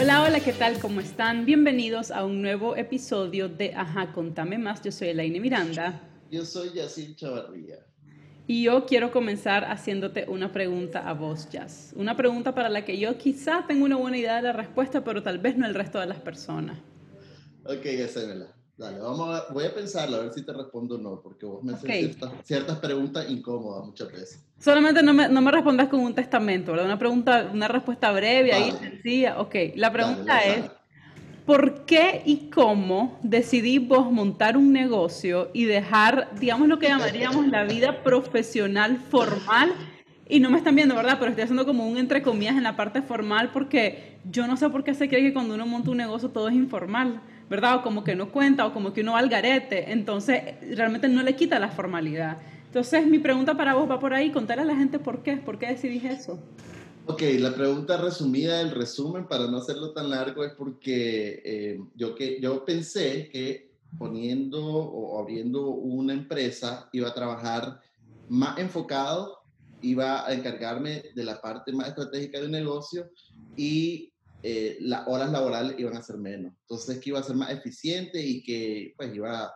Hola, hola, ¿qué tal? ¿Cómo están? Bienvenidos a un nuevo episodio de Ajá, contame más. Yo soy Elaine Miranda. Yo soy Yacine Chavarría. Y yo quiero comenzar haciéndote una pregunta a vos, Jazz. Una pregunta para la que yo quizá tengo una buena idea de la respuesta, pero tal vez no el resto de las personas. Ok, hacémela. Dale, vamos a, voy a pensarla, a ver si te respondo o no, porque vos me haces ciertas, preguntas incómodas muchas veces. Solamente no me, no me respondas con un testamento, ¿verdad? Una pregunta, una respuesta breve y sencilla. Ok, la pregunta es, ¿por qué y cómo decidí vos montar un negocio y dejar, digamos, lo que llamaríamos la vida profesional formal? Y no me están viendo, ¿verdad? Pero estoy haciendo como un entre comillas en la parte formal porque yo no sé por qué se cree que cuando uno monta un negocio todo es informal. ¿Verdad? O como que no cuenta, o como que uno va al garete. Entonces, realmente no le quita la formalidad. Entonces, mi pregunta para vos va por ahí, contarle a la gente por qué, por qué decidís eso. Ok, la pregunta resumida, el resumen, para no hacerlo tan largo, es porque eh, yo, que, yo pensé que poniendo o abriendo una empresa iba a trabajar más enfocado, iba a encargarme de la parte más estratégica del negocio y eh, las horas laborales iban a ser menos. Entonces, que iba a ser más eficiente y que, pues, iba,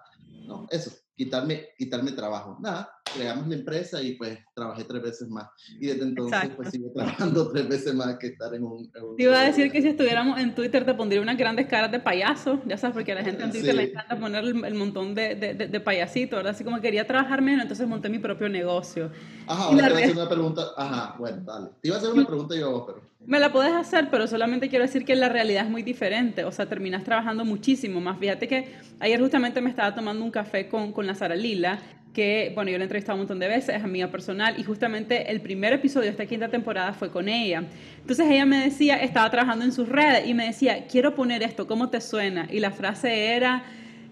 no, eso, quitarme, quitarme trabajo. Nada, creamos la empresa y pues trabajé tres veces más. Y desde entonces pues sigo trabajando tres veces más que estar en un... te iba a decir que si estuviéramos en Twitter te pondría unas grandes caras de payaso, ya sabes, porque a la gente en Twitter le encanta poner el, montón de, de, de, payasitos, ¿verdad? Así como quería trabajar menos, entonces monté mi propio negocio. Ajá, ahora te voy a hacer una pregunta. Ajá, bueno, dale. Te iba a hacer una pregunta yo, pero... Me la puedes hacer, pero solamente quiero decir que la realidad es muy diferente. O sea, terminas trabajando muchísimo más. Fíjate que ayer justamente me estaba tomando un café con, con la Sara Lila que, bueno, yo la he entrevistado un montón de veces, es amiga personal, y justamente el primer episodio de esta quinta temporada fue con ella. Entonces ella me decía, estaba trabajando en sus redes, y me decía, quiero poner esto, ¿cómo te suena? Y la frase era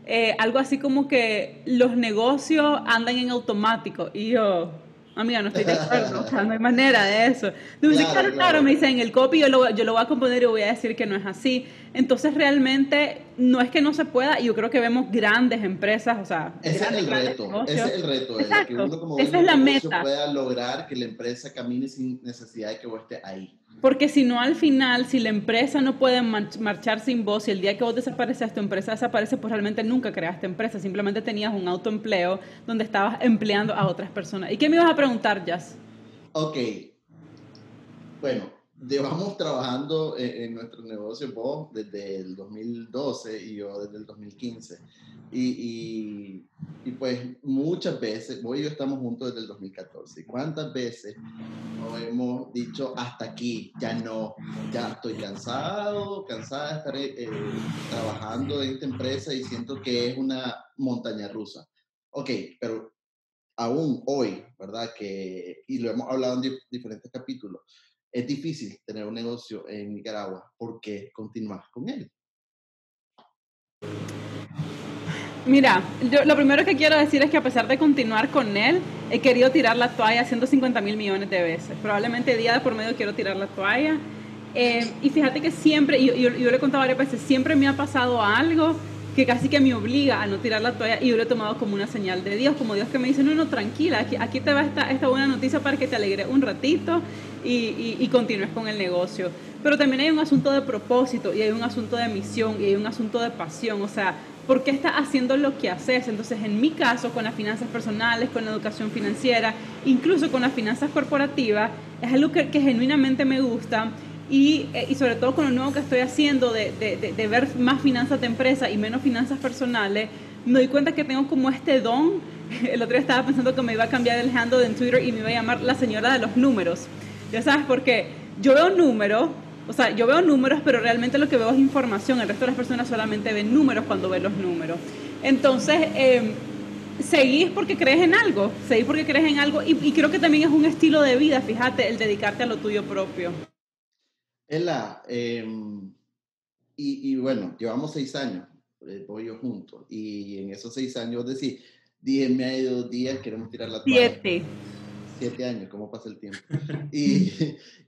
eh, algo así como que los negocios andan en automático, y yo, Amiga, no estoy de acuerdo, o sea, no hay manera de eso. claro, claro, me dicen, el copy yo lo, yo lo voy a componer y voy a decir que no es así. Entonces, realmente, no es que no se pueda, y yo creo que vemos grandes empresas, o sea... Ese es el reto, ese es el reto, Exacto. que uno como Esa es la meta. pueda lograr que la empresa camine sin necesidad de que vos estés ahí. Porque si no, al final, si la empresa no puede marchar sin vos, si el día que vos desapareces, tu empresa desaparece, pues realmente nunca creaste empresa, simplemente tenías un autoempleo donde estabas empleando a otras personas. ¿Y qué me ibas a preguntar, Jazz? Ok. Bueno, llevamos trabajando en, nuestro negocio vos desde el 2012 y yo desde el 2015. Y, y, pues muchas veces, vos y yo estamos juntos desde el 2014. ¿Cuántas veces nos hemos dicho hasta aquí, ya no, ya estoy cansado, cansada de estar eh, trabajando en esta empresa y siento que es una montaña rusa? Ok, pero aún hoy, ¿verdad? Que, y lo hemos hablado en diferentes capítulos, es difícil tener un negocio en Nicaragua porque continúas con él. Mira, yo lo primero que quiero decir es que a pesar de continuar con él, he querido tirar la toalla 150 mil millones de veces. Probablemente día de por medio quiero tirar la toalla. Eh, y fíjate que siempre, y yo, yo, yo, le he contado varias veces, siempre me ha pasado algo que casi que me obliga a no tirar la toalla y yo lo he tomado como una señal de Dios, como Dios que me dice, no, no, tranquila, aquí, aquí te va esta, esta buena noticia para que te alegre un ratito y, y, continúes con el negocio. Pero también hay un asunto de propósito y hay un asunto de misión y hay un asunto de pasión, o sea, ¿por qué estás haciendo lo que haces? Entonces, en mi caso, con las finanzas personales, con la educación financiera, incluso con las finanzas corporativas, es algo que, que genuinamente me gusta y, eh, y, sobre todo con lo nuevo que estoy haciendo de, de, de, ver más finanzas de empresa y menos finanzas personales, me doy cuenta que tengo como este don. El otro día estaba pensando que me iba a cambiar el handle en Twitter y me iba a llamar la señora de los números. Ya sabes, porque yo veo números, o sea, yo veo números, pero realmente lo que veo es información. El resto de las personas solamente ven números cuando ven los números. Entonces, eh, seguís porque crees en algo, seguís porque crees en algo y, y creo que también es un estilo de vida, fíjate, el dedicarte a lo tuyo propio. Ela, em, y, y, bueno, llevamos seis años, eh, yo juntos, y en esos seis años, decir, dije, me ha ido dos días, queremos tirar la toalla. Siete. Siete años, ¿cómo pasa el tiempo? y,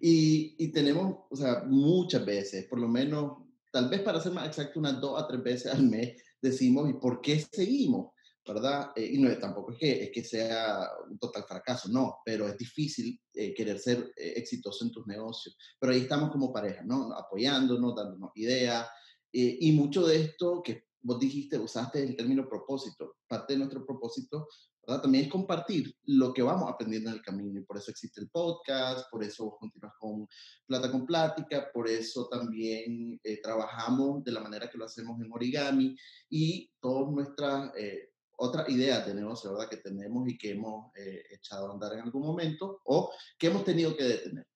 y, y, tenemos, o sea, muchas veces, por lo menos, tal vez para ser más exacto, unas dos a tres veces al mes, decimos, ¿y por qué seguimos? ¿verdad? Eh, y no, tampoco es que, es que sea un total fracaso, no, pero es difícil eh, querer ser eh, exitoso en tus negocios. Pero ahí estamos como pareja, ¿no? Apoyándonos, dándonos ideas. y mucho de esto que vos dijiste, usaste el término propósito. Parte de nuestro propósito ¿verdad? también es compartir lo que vamos aprendiendo en el camino. Y por eso existe el podcast, por eso vos continúas con Plata con Plática, por eso también trabajamos de la manera que lo hacemos en Origami y todas nuestras otras ideas de negocio, ¿verdad? Que tenemos y que hemos eh, echado a andar en algún momento o que hemos tenido que detener,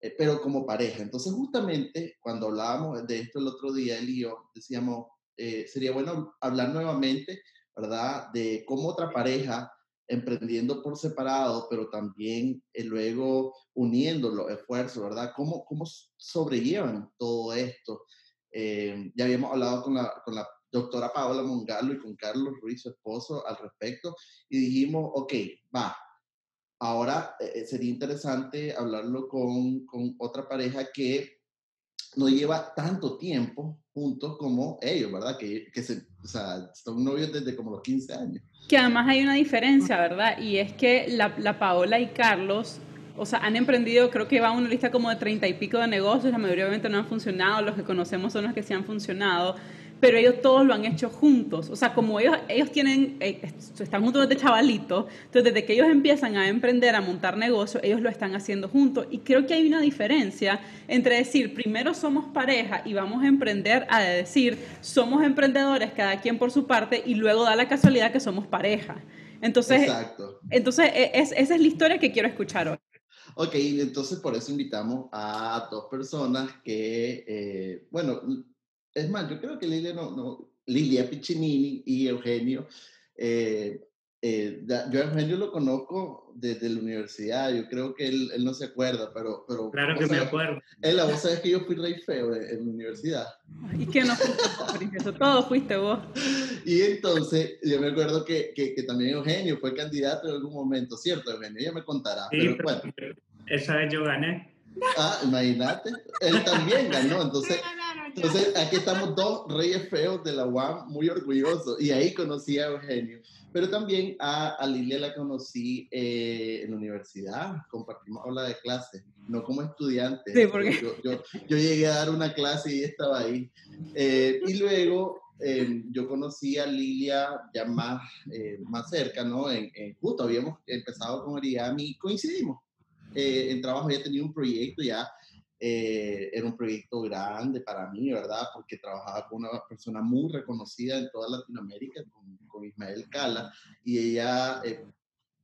eh, pero como pareja. Entonces, justamente cuando hablábamos de esto el otro día, él y yo decíamos, eh, sería bueno hablar nuevamente, ¿verdad? De cómo otra pareja emprendiendo por separado, pero también luego uniendo los esfuerzos, ¿verdad? ¿Cómo, cómo sobrellevan todo esto? ya habíamos hablado con la, con la doctora Paola Mongalo y con Carlos Ruiz, su esposo, al respecto, y dijimos, ok, va, ahora eh, eh, sería interesante hablarlo con, con, otra pareja que no lleva tanto tiempo juntos como ellos, ¿verdad? Que, que se, o sea, son novios desde como los 15 años. Que además hay una diferencia, ¿verdad? Y es que la, la Paola y Carlos o sea, han emprendido, creo que va una lista como de treinta y pico de negocios, la mayoría obviamente no han funcionado, los que conocemos son los que sí han funcionado, pero ellos todos lo han hecho juntos. O sea, como ellos, ellos tienen, eh, están juntos desde chavalitos, entonces desde que ellos empiezan a emprender, a montar negocios, ellos lo están haciendo juntos. Y creo que hay una diferencia entre decir, primero somos pareja y vamos a emprender, a decir, somos emprendedores, cada quien por su parte, y luego da la casualidad que somos pareja. Entonces, Exacto. entonces e, es, esa es la historia que quiero escuchar hoy. Ok, entonces por eso invitamos a dos personas que, eh, bueno, es más, yo creo que Lilia no, no Lilia Piccinini y Eugenio, eh, eh, yo a Eugenio lo conozco desde la universidad, yo creo que él, él no se acuerda, pero... pero claro que me acuerdo. Él, la voz es que yo fui rey feo en, la universidad. ¿Y que no fuiste eso? Todo fuiste vos. Y entonces, yo me acuerdo que, que, que, también Eugenio fue candidato en algún momento, ¿cierto, Eugenio? Ella me contará. Sí, pero, bueno. Esa vez yo gané. Ah, imagínate. Él también ganó, entonces... Entonces, aquí estamos dos reyes feos de la UAM, muy orgullosos. Y ahí conocí a Eugenio. Pero también a, a Lilia la conocí eh, en la universidad. Compartimos aula de clase, no como estudiante. Sí, porque... Yo, yo, yo, llegué a dar una clase y estaba ahí. Eh, y luego eh, yo conocí a Lilia ya más, más cerca, ¿no? En, justo habíamos empezado con origami y coincidimos. en trabajo ya tenía un proyecto ya eh, era un proyecto grande para mí, ¿verdad? Porque trabajaba con una persona muy reconocida en toda Latinoamérica, con, con Ismael Cala, y ella eh,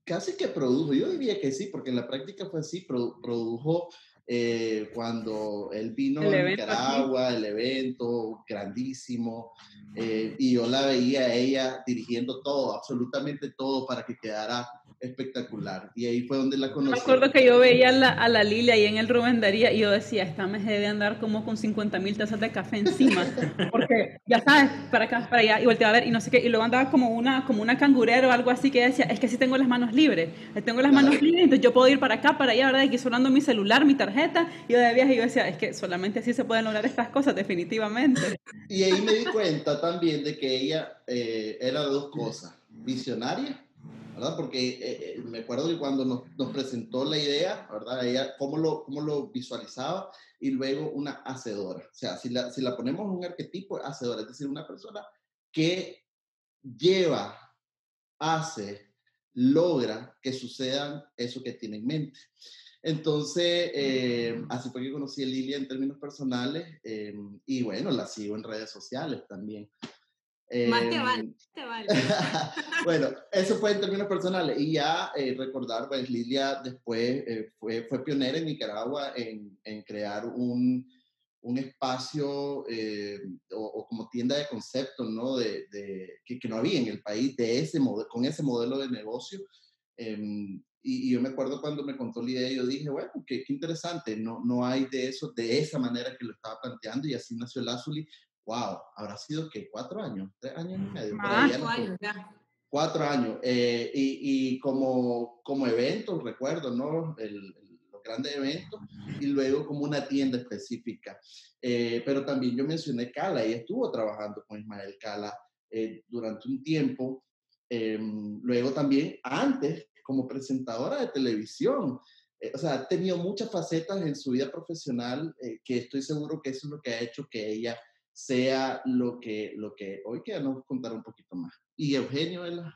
casi que produjo, yo diría que sí, porque en la práctica fue así, produjo eh, cuando él vino a Nicaragua, el evento grandísimo, y yo la veía a ella dirigiendo todo, absolutamente todo para que quedara espectacular. Y ahí fue donde la conocí. Me acuerdo que yo veía a la, a la Lilia ahí en el Rubén Daría y yo decía, esta me debe andar como con 50 mil tazas de café encima. Porque, ya sabes, para acá, para allá, y volteaba a ver y no sé qué. Y luego andaba como una, como una cangurera o algo así que decía, es que si tengo las manos libres. Tengo las manos libres, entonces yo puedo ir para acá, para allá, ¿verdad? Aquí sonando mi celular, mi tarjeta. Y yo de viaje y yo decía, es que solamente así se pueden lograr estas cosas, definitivamente. Y ahí me di cuenta también de que ella eh, era dos cosas. Visionaria ¿verdad? Porque eh, eh, me acuerdo que cuando nos, nos, presentó la idea, ¿verdad? Ella, cómo lo, cómo lo visualizaba y luego una hacedora. O sea, si la, si la ponemos en un arquetipo, hacedora, es decir, una persona que lleva, hace, logra que sucedan eso que tiene en mente. Entonces, eh, así fue que conocí a Lilia en términos personales y bueno, la sigo en redes sociales también. Más te vale, em, te vale. bueno, eso fue en términos personales. Y ya eh, recordar, pues Lilia después eh, fue, fue pionera en Nicaragua en, en crear un, un espacio eh, o, como tienda de concepto, ¿no? De, de que, que, no había en el país de ese con ese modelo de negocio. Em, y, yo me acuerdo cuando me contó la idea, yo dije, bueno, qué, qué, interesante, no, no hay de eso, de esa manera que lo estaba planteando, y así nació el Azuli, wow, habrá sido que cuatro años, tres años y medio. Ah, cuatro años, Cuatro años. Eh, y, y, como, como evento, recuerdo, ¿no? El, los grandes eventos y luego como una tienda específica. Eh, pero también yo mencioné Cala, y estuvo trabajando con Ismael Cala eh, durante un tiempo Em, luego también, antes, como presentadora de televisión. Eh, o sea, ha tenido muchas facetas en su vida profesional eh, que estoy seguro que eso es lo que ha hecho que ella sea lo que, lo que hoy queremos contar un poquito más. Y Eugenio, ¿verdad?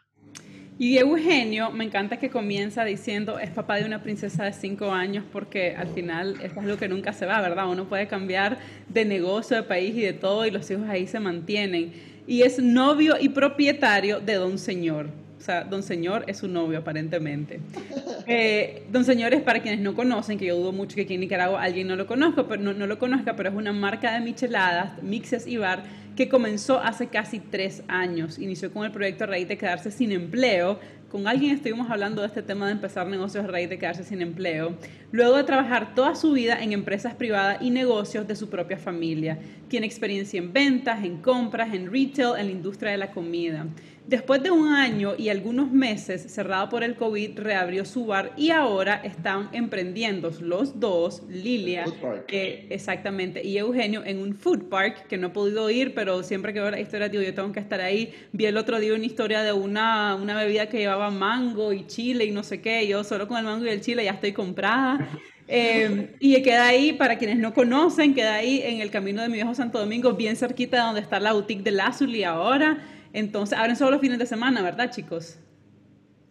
Y Eugenio, me encanta que comienza diciendo, es papá de una princesa de cinco años, porque al final esto es lo que nunca se va, ¿verdad? Uno puede cambiar de negocio, de país y de todo, y los hijos ahí se mantienen. Y es novio y propietario de Don Señor. O sea, Don Señor es su novio, aparentemente. Eh, don Señor es para quienes no conocen, que yo dudo mucho que aquí en Nicaragua alguien no lo conozca, pero no, lo conozca, pero es una marca de micheladas, mixes y bar que comenzó hace casi tres años. Inició con el proyecto a de quedarse sin empleo. Con alguien estuvimos hablando de este tema de empezar negocios a de quedarse sin empleo. Luego de trabajar toda su vida en empresas privadas y negocios de su propia familia. Tiene experiencia en ventas, en compras, en retail, en la industria de la comida. Después de un año y algunos meses cerrado por el COVID, reabrió su bar y ahora están emprendiendo los dos, Lilia, exactamente, y Eugenio, en un food park que no he podido ir, pero siempre que veo la historia digo, yo tengo que estar ahí. Vi el otro día una historia de una, una bebida que llevaba mango y chile y no sé qué, yo solo con el mango y el chile ya estoy comprada. Eh, y queda ahí, para quienes no conocen, queda ahí en el camino de mi viejo Santo Domingo, bien cerquita de donde está la boutique de Lazuli ahora. Entonces, abren solo los fines de semana, ¿verdad, chicos?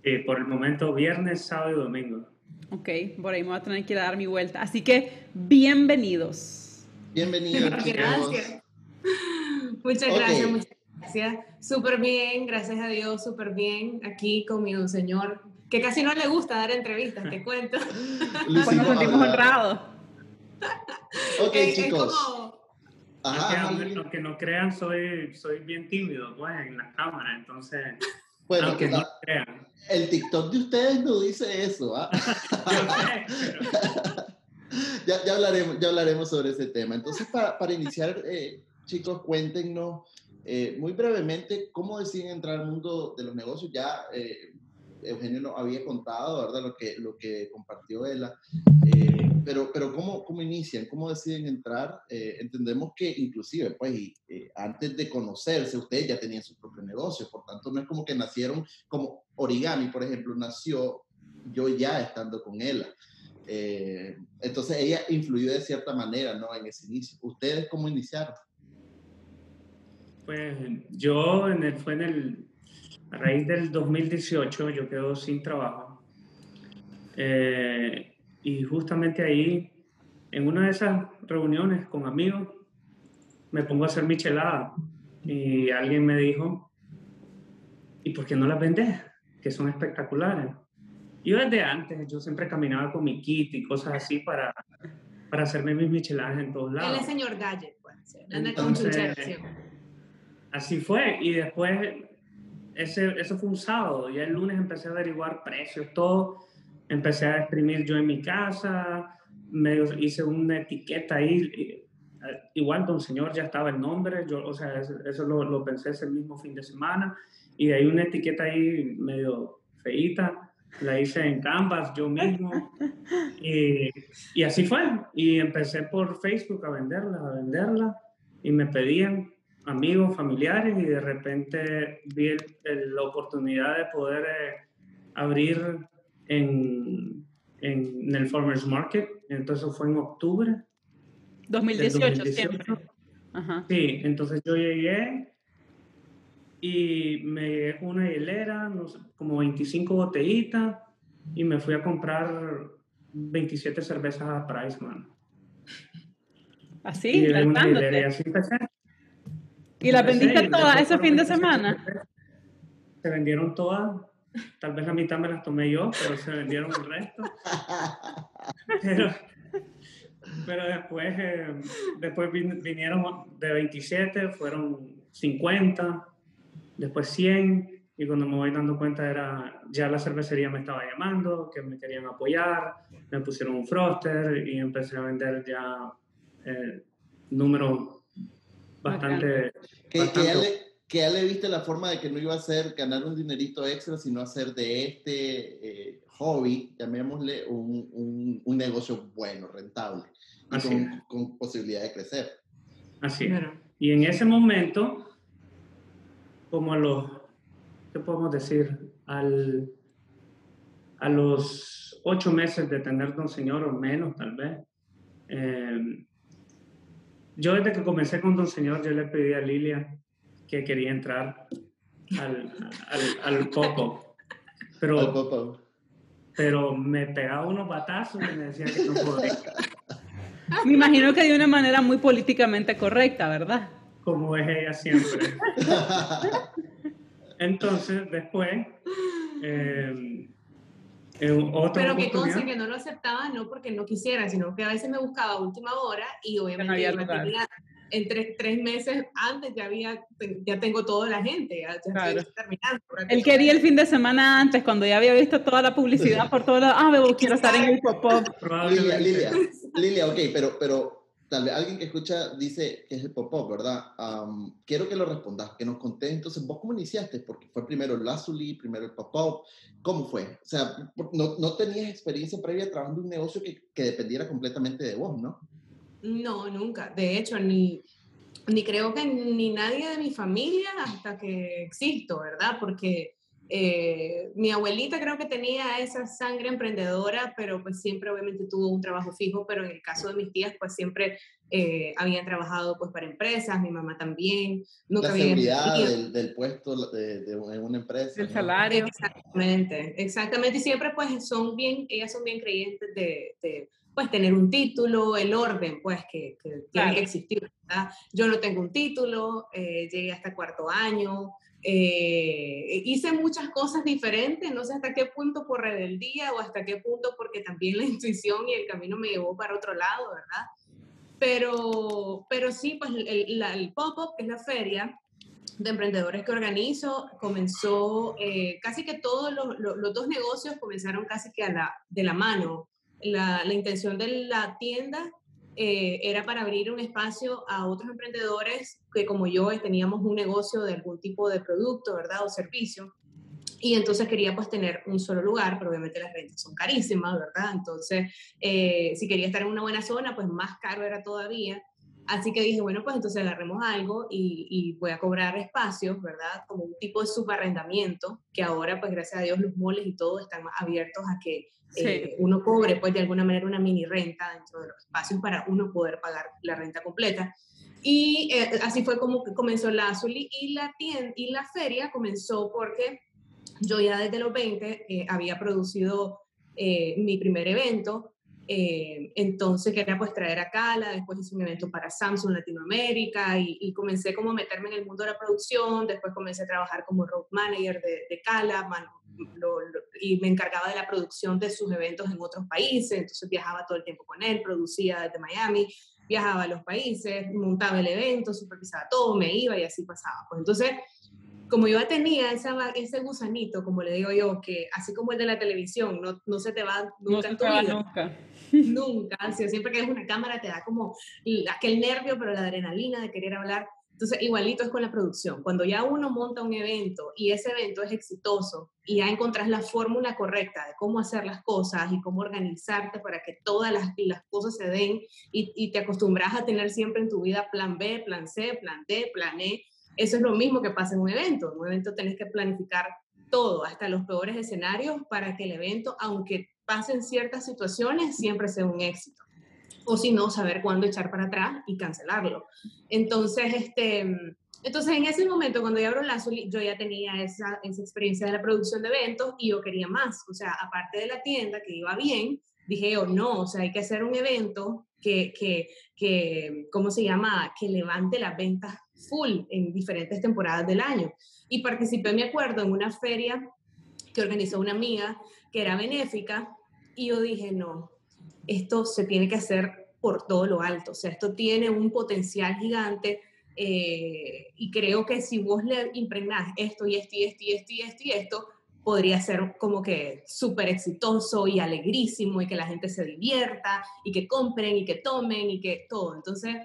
Sí, por el momento viernes, sábado y domingo. Ok, por ahí me voy a tener que ir a dar mi vuelta. Así que, bienvenidos. Bienvenidos. Gracias. Muchas gracias, muchas gracias. Súper bien, gracias a Dios, súper bien. Aquí con mi don señor, que casi no le gusta dar entrevistas, te cuento. pues nos sentimos honrados. ok, chicos. Aunque, no crean, soy, soy bien tímido pues, en la cámara, entonces. Bueno, aunque no crean. El TikTok de ustedes no dice eso, ¿ah? ya, ya, hablaremos, ya hablaremos sobre ese tema. Entonces, para, para iniciar, eh, chicos, cuéntenos eh, muy brevemente cómo deciden entrar al mundo de los negocios. Ya eh, Eugenio nos había contado, ¿verdad? Lo que, lo que compartió ella. Eh, pero, pero ¿cómo, ¿cómo inician? ¿Cómo deciden entrar? Eh, entendemos que inclusive, pues, eh, antes de conocerse, ustedes ya tenían su propio negocio, por tanto, no es como que nacieron como Origami, por ejemplo, nació yo ya estando con ella. entonces, ella influyó de cierta manera, ¿no? En ese inicio. ¿Ustedes cómo iniciaron? Pues yo en el, fue en el a raíz del 2018 yo quedo sin trabajo. Eh, y justamente ahí, en una de esas reuniones con amigos, me pongo a hacer michelada. Y alguien me dijo, ¿y por qué no las vendes? Que son espectaculares. Yo desde antes, yo siempre caminaba con mi kit y cosas así para, para hacerme mis micheladas en todos lados. Él es señor Gadget, pues. Entonces, así fue. Y después ese, eso fue un sábado. Y el lunes empecé a averiguar precios, todo. Empecé a exprimir yo en mi casa. Me hice una etiqueta ahí. Eh, igual, don señor, ya estaba el nombre. Yo, o sea, eso, lo, lo, pensé ese mismo fin de semana. Y ahí una etiqueta ahí medio feita. La hice en Canvas yo mismo. Y, y así fue. Y empecé por Facebook a venderla, a venderla. Y me pedían amigos, familiares y de repente vi la oportunidad de poder eh, abrir en, en, el Farmers Market. Entonces fue en octubre. 2018, siempre. Sí, entonces yo llegué y me llegué una hilera, como 25 botellitas y me fui a comprar 27 cervezas a Price Man. Así, y, y así empecé. ¿Y la vendiste todas ese fin de semana? Se vendieron todas. Tal vez la mitad me las tomé yo, pero se vendieron el resto. Pero, pero después, eh, después vinieron de 27, fueron 50, después 100, y cuando me voy dando cuenta era, ya la cervecería me estaba llamando, que me querían apoyar, me pusieron un froster y empecé a vender ya eh, números bastante... Que, que, ya le, viste la forma de que no iba a ser ganar un dinerito extra, sino hacer de este eh, hobby, llamémosle, un, un, negocio bueno, rentable, con, con, posibilidad de crecer. Así Y en ese momento, como a los, ¿qué podemos decir? Al, a los ocho meses de tener Don Señor o menos tal vez, eh, yo desde que comencé con Don Señor, yo le pedí a Lilia que quería entrar al, al, al popo. Pero, pero me pegaba unos batazos y me decía que no podía. Me imagino que de una manera muy políticamente correcta, ¿verdad? Como es ella siempre. Entonces, después, eh, pero que cosa que no lo aceptaba no porque no quisiera, sino que a veces me buscaba a última hora y obviamente en tres, tres, meses antes ya había ya tengo toda la gente, ya, claro. terminando. Él quería el fin de semana antes, cuando ya había visto toda la publicidad por todos lados, ah, me quiero estar en el pop-up. Lilia, Lilia, Lilia, ok, pero, pero tal vez alguien que escucha dice que es el pop-up, ¿verdad? quiero que lo respondas, que nos contés entonces, ¿vos cómo iniciaste? Porque fue primero el Lazuli, primero el pop-up, ¿cómo fue? O sea, no, no, tenías experiencia previa trabajando en un negocio que, que, dependiera completamente de vos, ¿no? No, nunca. De hecho, ni, ni creo que ni nadie de mi familia hasta que existo, ¿verdad? Porque eh, mi abuelita creo que tenía esa sangre emprendedora, pero pues siempre obviamente tuvo un trabajo fijo, pero en el caso de mis tías pues siempre eh, habían trabajado pues para empresas, mi mamá también. Nunca La seguridad del, del, puesto de, de, una empresa. El salario. Exactamente, exactamente. Y siempre pues son bien, ellas son bien creyentes de, de pues tener un título, el orden pues que, que tiene que existir. ¿verdad? Yo no tengo un título, eh, llegué hasta cuarto año. Eh, hice muchas cosas diferentes, no sé hasta qué punto por rebeldía o hasta qué punto porque también la intuición y el camino me llevó para otro lado, ¿verdad? Pero, pero sí, pues el, el pop-up, que es la feria de emprendedores que organizo, comenzó, eh, casi que todos los, los, dos negocios comenzaron casi que a la, de la mano. La, la intención de la tienda eh, era para abrir un espacio a otros emprendedores que como yo teníamos un negocio de algún tipo de producto, ¿verdad? O servicio. Y entonces quería pues tener un solo lugar, pero obviamente las rentas son carísimas, ¿verdad? Entonces, eh, si quería estar en una buena zona, pues más caro era todavía. Así que dije, bueno, pues entonces agarremos algo y, y, voy a cobrar espacios, ¿verdad? Como un tipo de subarrendamiento, que ahora, pues gracias a Dios, los moles y todo están más abiertos a que eh, uno cobre pues de alguna manera una mini renta dentro de los espacios para uno poder pagar la renta completa. Y eh, así fue como comenzó la Azuli y la, tienda, y la feria comenzó porque yo ya desde los 20 eh, había producido mi primer evento, entonces quería pues traer a Cala, después hice un evento para Samsung Latinoamérica y, y, comencé como a meterme en el mundo de la producción, después comencé a trabajar como road manager de, de Cala, y me encargaba de la producción de sus eventos en otros países, entonces viajaba todo el tiempo con él, producía desde Miami, viajaba a los países, montaba el evento, supervisaba todo, me iba y así pasaba. Pues entonces, como yo tenía esa, ese gusanito, como le digo yo, que así como el de la televisión, no, no se te va nunca en tu vida. Nunca. Nunca. siempre que es una cámara te da como aquel nervio, pero la adrenalina de querer hablar. Entonces, igualito es con la producción. Cuando ya uno monta un evento y ese evento es exitoso y ya encontrás la fórmula correcta de cómo hacer las cosas y cómo organizarte para que todas las, las cosas se den y, y, te acostumbras a tener siempre en tu vida plan B, plan C, plan D, plan E, eso es lo mismo que pasa en un evento. En un evento tenés que planificar todo, hasta los peores escenarios, para que el evento, aunque pasen ciertas situaciones, siempre sea un éxito o si no, saber cuándo echar para atrás y cancelarlo. Entonces, este, entonces en ese momento, cuando yo abro Lazuli, yo ya tenía esa, esa experiencia de la producción de eventos y yo quería más. O sea, aparte de la tienda que iba bien, dije yo, no, o sea, hay que hacer un evento que, que, que, ¿cómo se llama? Que levante las ventas full en diferentes temporadas del año. Y participé, me acuerdo, en una feria que organizó una amiga que era benéfica y yo dije, no, esto se tiene que hacer por todo lo alto, o sea, esto tiene un potencial gigante eh, y creo que si vos le impregnás esto y esto y esto y esto y esto y esto, podría ser como que súper exitoso y alegrísimo y que la gente se divierta y que compren y que tomen y que todo. Entonces,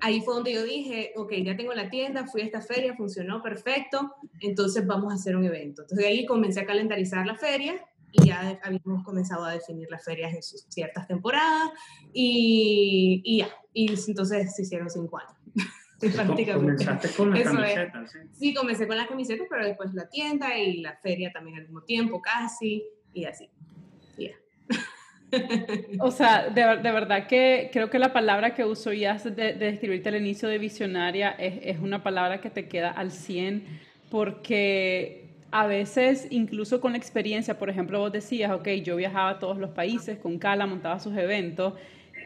ahí fue donde yo dije, ok, ya tengo la tienda, fui a esta feria, funcionó perfecto, entonces vamos a hacer un evento. Entonces, ahí comencé a calendarizar la feria y ya habíamos comenzado a definir las ferias en sus ciertas temporadas y, y ya, y entonces se hicieron cinco años. Comenzaste con las camisetas, ¿sí? Sí, comencé con las camisetas, pero después la tienda y la feria también al mismo tiempo, casi, y así. O sea, de, de, verdad que creo que la palabra que uso ya de, de describirte al inicio de visionaria es, es, una palabra que te queda al 100 porque a veces incluso con la experiencia, por ejemplo, vos decías, ok, yo viajaba a todos los países con Cala, montaba sus eventos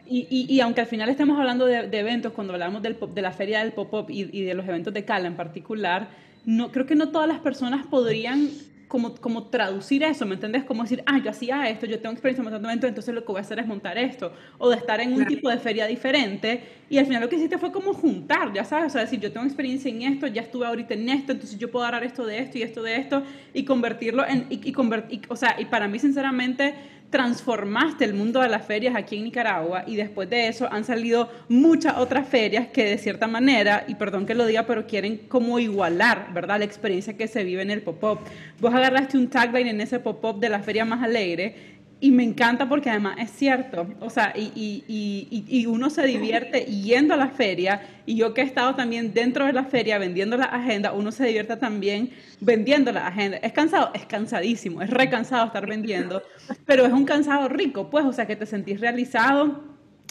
y, y, aunque al final estemos hablando de, de eventos, cuando hablamos del de la feria del pop-up y, y, de los eventos de Cala en particular, no, creo que no todas las personas podrían como, como traducir eso, ¿me entiendes? Como decir, ah, yo hacía esto, yo tengo experiencia montando eventos, entonces lo que voy a hacer es montar esto, o de estar en un tipo de feria diferente, y al final lo que hiciste fue como juntar, ya sabes, o sea, decir, yo tengo experiencia en esto, ya estuve ahorita en esto, entonces yo puedo agarrar esto de esto y esto de esto, y convertirlo en, y, y convertir, o sea, y para mí, sinceramente, transformaste el mundo de las ferias aquí en Nicaragua y después de eso han salido muchas otras ferias que de cierta manera, y perdón que lo diga, pero quieren como igualar, ¿verdad? La experiencia que se vive en el pop-up. Vos agarraste un tagline en ese pop-up de la feria más alegre y me encanta porque además es cierto, o sea, y, y, y, y, uno se divierte yendo a la feria, y yo que he estado también dentro de la feria vendiendo la agenda, uno se divierte también vendiendo la agenda. ¿Es cansado? Es cansadísimo, es recansado estar vendiendo, pero es un cansado rico, pues, o sea, que te sentís realizado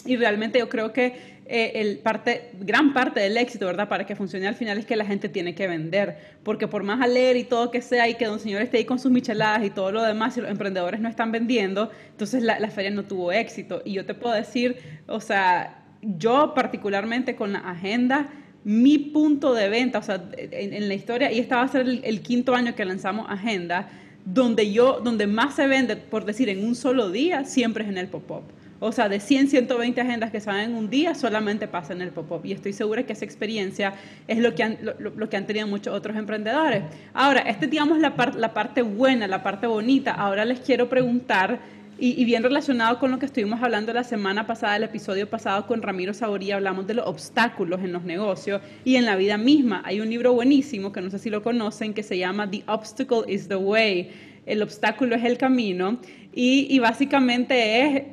y realmente yo creo que eh, el parte, gran parte del éxito, ¿verdad? Para que funcione al final es que la gente tiene que vender. Porque por más alegre y todo que sea y que don señor esté ahí con sus micheladas y todo lo demás, si los emprendedores no están vendiendo, entonces la, feria no tuvo éxito. Y yo te puedo decir, o sea, yo particularmente con la agenda, mi punto de venta, o sea, en, la historia, y este va a ser el, el quinto año que lanzamos agenda, donde yo, donde más se vende, por decir, en un solo día, siempre es en el pop-up. O sea, de 100, 120 agendas que van en un día, solamente pasa en el pop-up. Y estoy segura que esa experiencia es lo que han, lo, lo que han tenido muchos otros emprendedores. Ahora, este digamos la, par, la parte buena, la parte bonita. Ahora les quiero preguntar, y, y, bien relacionado con lo que estuvimos hablando la semana pasada, el episodio pasado con Ramiro Saboría, hablamos de los obstáculos en los negocios y en la vida misma. Hay un libro buenísimo, que no sé si lo conocen, que se llama The Obstacle is the Way. El obstáculo es el camino. Y, y básicamente es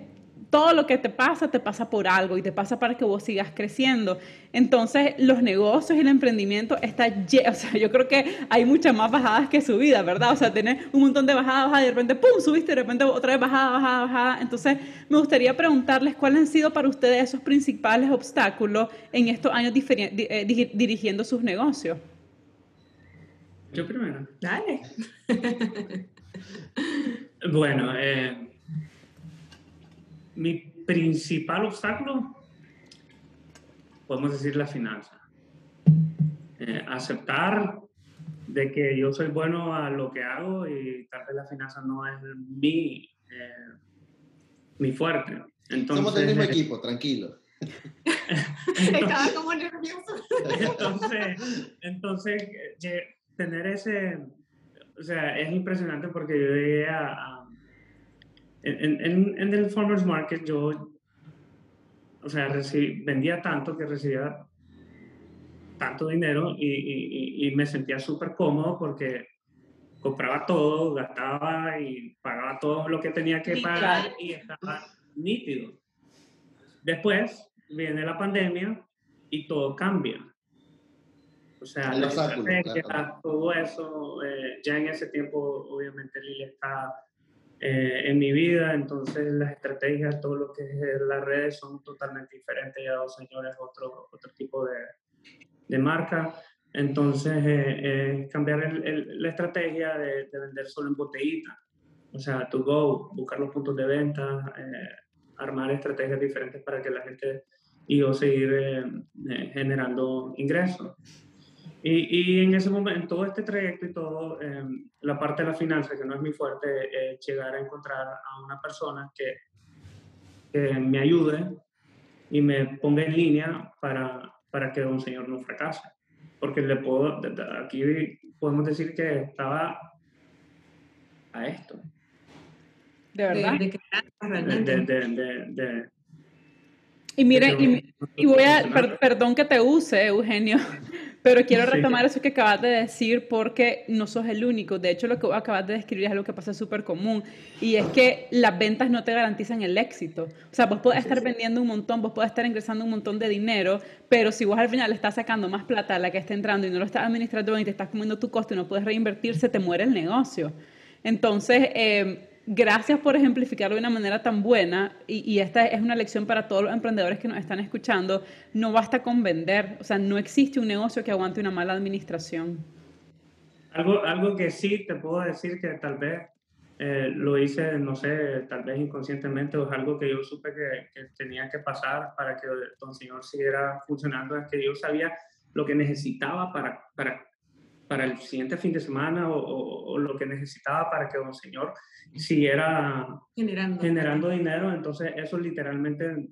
todo lo que te pasa, te pasa por algo y te pasa para que vos sigas creciendo. Entonces, los negocios y el emprendimiento está o sea, yo creo que hay muchas más bajadas que subidas, ¿verdad? O sea, tenés un montón de bajadas, bajadas, y de repente, ¡pum!, subiste, de repente otra vez bajada, bajada, bajada. Entonces, me gustaría preguntarles cuáles han sido para ustedes esos principales obstáculos en estos años eh, dirigiendo sus negocios. Yo primero. Dale. bueno, eh mi principal obstáculo, podemos decir la finanza. Eh, aceptar de que yo soy bueno a lo que hago y tal vez la finanza no es mi, eh, mi fuerte. Entonces, Somos del mismo equipo, tranquilo. Estaba como nervioso. entonces, entonces, tener ese, o sea, es impresionante porque yo llegué a, a en, en, en, el farmers market yo, o sea, recibí, vendía tanto que recibía tanto dinero y, y, y me sentía súper cómodo porque compraba todo, gastaba y pagaba todo lo que tenía que pagar y estaba nítido. Después viene la pandemia y todo cambia. O sea, la estrategia, claro. todo eso, eh, ya en ese tiempo obviamente Lili está eh, en mi vida, entonces las estrategias, todo lo que es las redes son totalmente diferentes, ya dos señores, otro, otro tipo de, de marca. Entonces, eh, eh, cambiar el, el, la estrategia de, de, vender solo en botellita, o sea, to go, buscar los puntos de venta, armar estrategias diferentes para que la gente y yo seguir generando ingresos. Y, y, en ese momento, en todo este trayecto y todo, eh, la parte de la finanza, que no es muy fuerte, es llegar a encontrar a una persona que, que, me ayude y me ponga en línea para, para que un señor no fracase. Porque le puedo, aquí podemos decir que estaba a esto. ¿De verdad? De, de, de, de Y mire, y, voy a, perdón que te use, Eugenio, pero quiero retomar eso que acabas de decir porque no sos el único. De hecho, lo que acabas de describir es algo que pasa súper común y es que las ventas no te garantizan el éxito. O sea, vos podés estar vendiendo un montón, vos podés estar ingresando un montón de dinero, pero si vos al final le estás sacando más plata a la que está entrando y no lo estás administrando bien y te estás comiendo tu costo y no puedes reinvertir, se te muere el negocio. Entonces, eh, gracias por ejemplificarlo de una manera tan buena y, esta es una lección para todos los emprendedores que nos están escuchando. No basta con vender, o sea, no existe un negocio que aguante una mala administración. Algo, algo que sí te puedo decir que tal vez eh, lo hice, no sé, tal vez inconscientemente o es algo que yo supe que, que tenía que pasar para que Don Señor siguiera funcionando, es que yo sabía lo que necesitaba para, para para el siguiente fin de semana o, lo que necesitaba para que Don Señor siguiera generando. generando dinero. Entonces, eso literalmente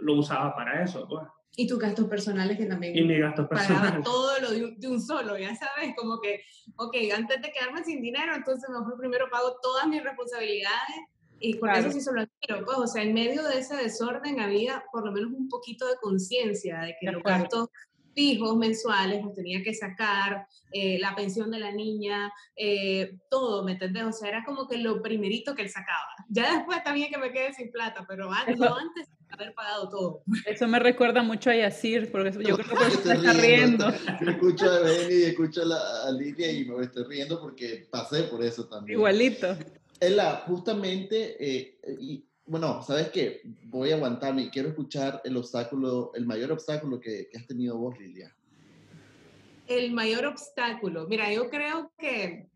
lo usaba para eso. Pues. Y tus gastos personales que también. Y mis gastos personales. todo lo de un, solo, ya sabes, como que, ok, antes de quedarme sin dinero, entonces mejor primero pago todas mis responsabilidades y por eso sí solo quiero, pues, o sea, en medio de ese desorden había por lo menos un poquito de conciencia de que los gastos fijos mensuales, los tenía que sacar, eh, la pensión de la niña, eh, todo, ¿me entendés? O sea, era como que lo primerito que él sacaba. Ya después también que me quede sin plata, pero antes, no antes de haber pagado todo. Eso me recuerda mucho a Yacir, porque yo creo que se está riendo. escucho a Benny y escucho a, la, Lidia y me estoy riendo porque pasé por eso también. Igualito. Ella, justamente, eh, y bueno, ¿sabes qué? Voy a aguantarme y quiero escuchar el obstáculo, el mayor obstáculo que, has tenido vos, Lilia. El mayor obstáculo. Mira, yo creo que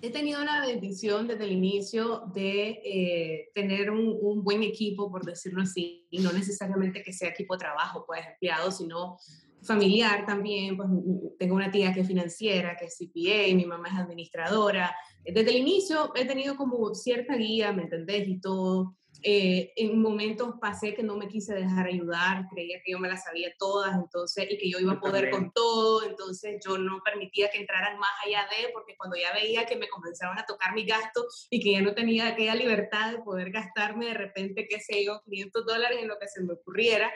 he tenido la bendición desde el inicio de eh, tener un, buen equipo, por decirlo así, y no necesariamente que sea equipo de trabajo, pues empleado, sino familiar también. Pues tengo una tía que es financiera, que es CPA, mi mamá es administradora. Desde el inicio he tenido como cierta guía, ¿me entendés? Y todo. Eh, en momentos pasé que no me quise dejar ayudar, creía que yo me las sabía todas, entonces, y que yo iba a poder con todo, entonces yo no permitía que entraran más allá de, porque cuando ya veía que me comenzaron a tocar mis gastos y que ya no tenía aquella libertad de poder gastarme de repente, qué sé yo, 500 dólares en lo que se me ocurriera,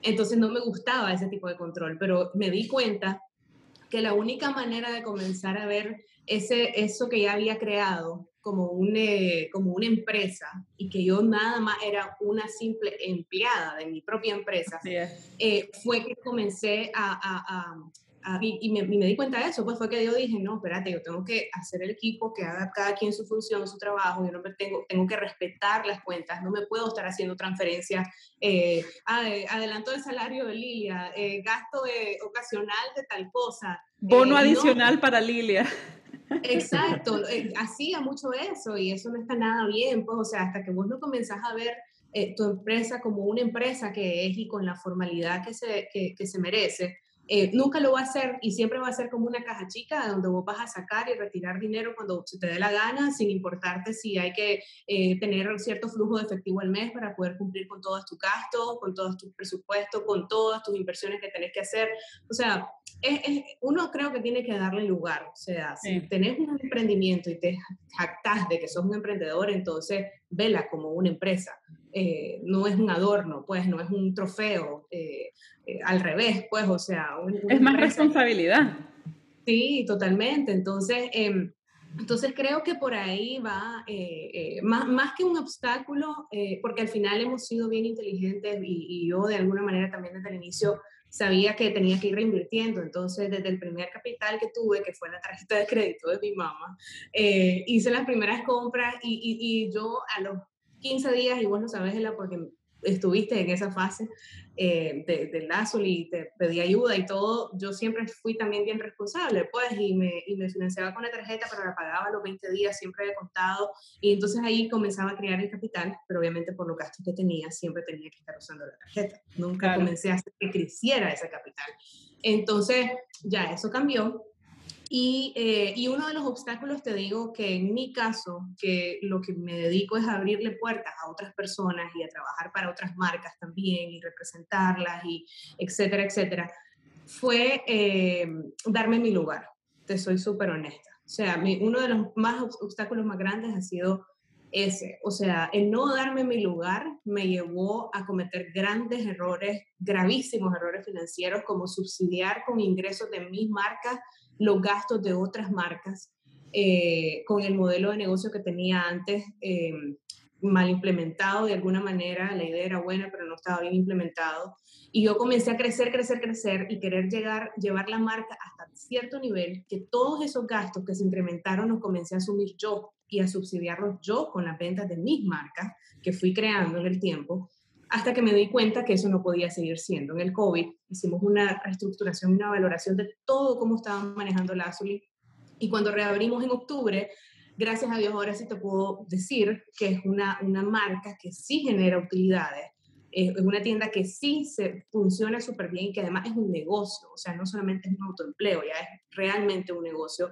entonces no me gustaba ese tipo de control, pero me di cuenta que la única manera de comenzar a ver ese, eso que ya había creado como, un, eh, como una empresa y que yo nada más era una simple empleada de mi propia empresa, eh, fue que comencé a, y, me, di cuenta de eso, pues fue que yo dije, no, espérate, yo tengo que hacer el equipo que haga cada quien su función, su trabajo, yo no me tengo, tengo que respetar las cuentas, no me puedo estar haciendo transferencias, eh, adelanto del salario de Lilia, gasto de, ocasional de tal cosa. Bono adicional para Lilia. Exacto, eh, hacía mucho eso y eso no está nada bien, pues, o sea, hasta que vos no comenzás a ver eh, tu empresa como una empresa que es y con la formalidad que se, que se merece, eh, nunca lo va a hacer y siempre va a ser como una caja chica donde vos vas a sacar y retirar dinero cuando se te dé la gana, sin importarte si hay que eh, tener cierto flujo de efectivo al mes para poder cumplir con todos tus gastos, con todos tus presupuestos, con todas tus inversiones que tenés que hacer. O sea, uno creo que tiene que darle lugar. O sea, si tenés un emprendimiento y te jactas de que sos un emprendedor, entonces vela como una empresa. Eh, no es un adorno, pues no es un trofeo, eh, eh, al revés, pues, o sea... es más responsabilidad. Sí, totalmente. Entonces, em, entonces creo que por ahí va, más, más, que un obstáculo, porque al final hemos sido bien inteligentes y, yo de alguna manera también desde el inicio sabía que tenía que ir reinvirtiendo. Entonces, desde el primer capital que tuve, que fue la tarjeta de crédito de mi mamá, hice las primeras compras y, y, y, yo a los 15 días, y vos lo sabes, porque estuviste en esa fase eh, de, de Lazul y te pedí ayuda y todo, yo siempre fui también bien responsable, pues, y me, y me financiaba con la tarjeta, pero la pagaba los 20 días, siempre de contado, y entonces ahí comenzaba a crear el capital, pero obviamente por los gastos que tenía, siempre tenía que estar usando la tarjeta. Nunca comencé a hacer que creciera ese capital. Entonces, ya eso cambió, y, eh, y, uno de los obstáculos, te digo que en mi caso, que lo que me dedico es a abrirle puertas a otras personas y a trabajar para otras marcas también y representarlas y etcétera, etcétera, fue eh, darme mi lugar. Te soy súper honesta. O sea, uno de los más obstáculos más grandes ha sido ese. O sea, el no darme mi lugar me llevó a cometer grandes errores, gravísimos errores financieros, como subsidiar con ingresos de mis marcas los gastos de otras marcas, eh, con el modelo de negocio que tenía antes eh, mal implementado de alguna manera. La idea era buena, pero no estaba bien implementado. Y yo comencé a crecer, crecer, crecer y querer llegar, llevar la marca hasta cierto nivel que todos esos gastos que se incrementaron los comencé a asumir yo y a subsidiarlos yo con las ventas de mis marcas que fui creando en el tiempo, hasta que me di cuenta que eso no podía seguir siendo. En el COVID hicimos una reestructuración, una valoración de todo cómo estaban manejando la Azuli y cuando reabrimos en octubre, gracias a Dios ahora sí te puedo decir que es una, una marca que sí genera utilidades, es una tienda que sí se funciona súper bien y que además es un negocio, o sea, no solamente es un autoempleo, ya es realmente un negocio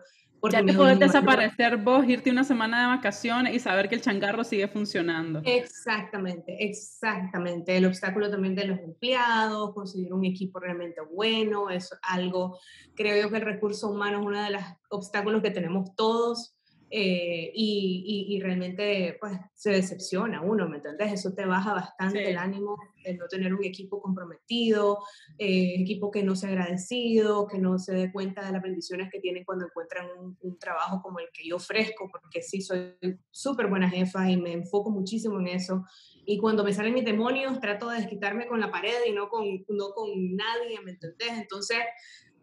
ya te puedes desaparecer vos, irte una semana de vacaciones y saber que el changarro sigue funcionando. Exactamente, exactamente. El obstáculo también de los empleados, conseguir un equipo realmente bueno, es algo, creo yo que el recurso humano es uno de los obstáculos que tenemos todos eh, y, y, realmente pues se decepciona uno, ¿me entiendes? Eso te baja bastante el ánimo, el no tener un equipo comprometido, eh, equipo que no sea agradecido, que no se dé cuenta de las bendiciones que tienen cuando encuentran un, un trabajo como el que yo ofrezco, porque sí, soy súper buena jefa y me enfoco muchísimo en eso. Y cuando me salen mis demonios, trato de desquitarme con la pared y no con, no con nadie, ¿me entendés? Entonces,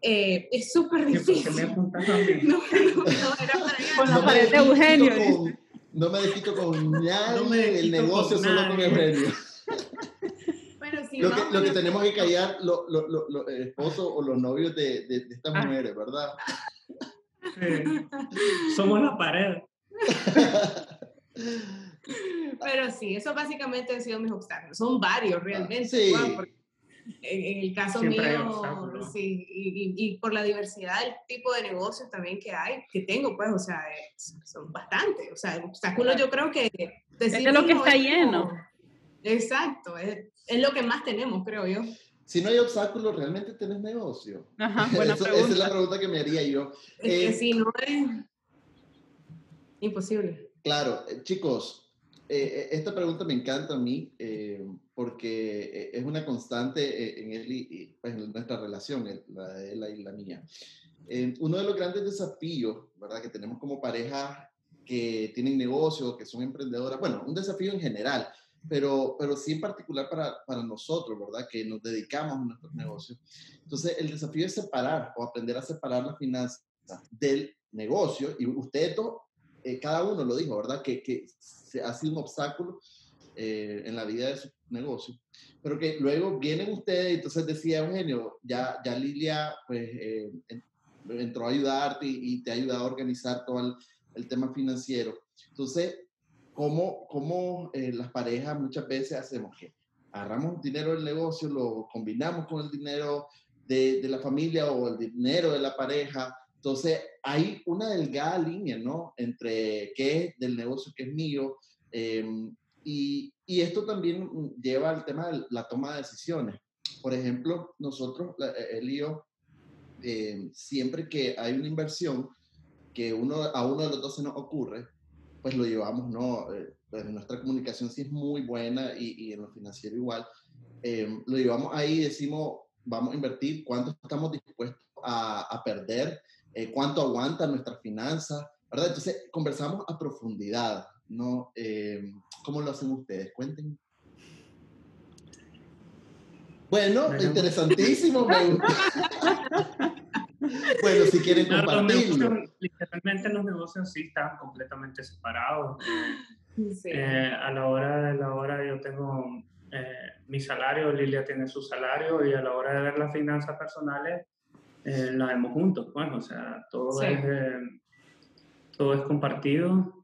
eh, es súper difícil. No, no, era para Con la pared de Eugenio. no me desquito con nadie el negocio, solo con Eugenio. Bueno, sí, lo, que, lo que tenemos que callar los lo, lo, esposos o los novios de, de, de estas ah. mujeres, ¿verdad? Somos la pared. Pero sí, eso básicamente han sido mis obstáculos. Son varios realmente. Sí en, el caso mío, sí, y, y, por la diversidad del tipo de negocios también que hay, que tengo, pues, o sea, son bastantes. O sea, obstáculos yo creo que... Es lo que está lleno. exacto, es, es, lo que más tenemos, creo yo. Si no hay obstáculos, ¿realmente tenés negocio? Ajá, buena Esa es la pregunta que me haría yo. Es que eh, si no es imposible. Claro, eh, chicos, eh, esta pregunta me encanta a mí porque eh, es una constante eh, en, él y, pues, en nuestra relación, la de él y la mía. Eh, uno de los grandes desafíos, ¿verdad? Que tenemos como pareja que tienen negocios, que son emprendedoras, bueno, un desafío en general, pero, pero sí en particular para, para nosotros, ¿verdad? Que nos dedicamos a nuestros negocios. Entonces, el desafío es separar o aprender a separar las finanzas del negocio. Y usted, cada uno lo dijo, ¿verdad? Que, que ha sido un obstáculo eh, en la vida de su negocio, pero que luego vienen ustedes, entonces decía Eugenio, ya, ya Lilia pues eh, entró a ayudarte y, te ha ayudado a organizar todo el, tema financiero. Entonces, ¿cómo, cómo eh, las parejas muchas veces hacemos que agarramos dinero del negocio, lo combinamos con el dinero de la familia o el dinero de la pareja? Entonces, hay una delgada línea, ¿no? Entre qué es del negocio que es mío, eh, y, y, esto también lleva al tema de la toma de decisiones. Por ejemplo, nosotros, eh, él y yo, eh, siempre que hay una inversión que uno, a uno de los dos se nos ocurre, pues lo llevamos, ¿no? Eh, pues nuestra comunicación sí es muy buena y, y en lo financiero igual. lo llevamos ahí y decimos, vamos a invertir, cuánto estamos dispuestos a, a perder, cuánto aguanta nuestra finanzas, ¿verdad? Entonces, conversamos a profundidad, ¿no? Eh, ¿Cómo lo hacen ustedes? Cuenten. Bueno, interesantísimo. bueno, si quieren compartirlo. literalmente los negocios sí están completamente separados. Eh, a la hora de la hora yo tengo eh, mi salario, Lilia tiene su salario y a la hora de ver las finanzas personales eh, las vemos juntos. Bueno, o sea, todo, es, todo es compartido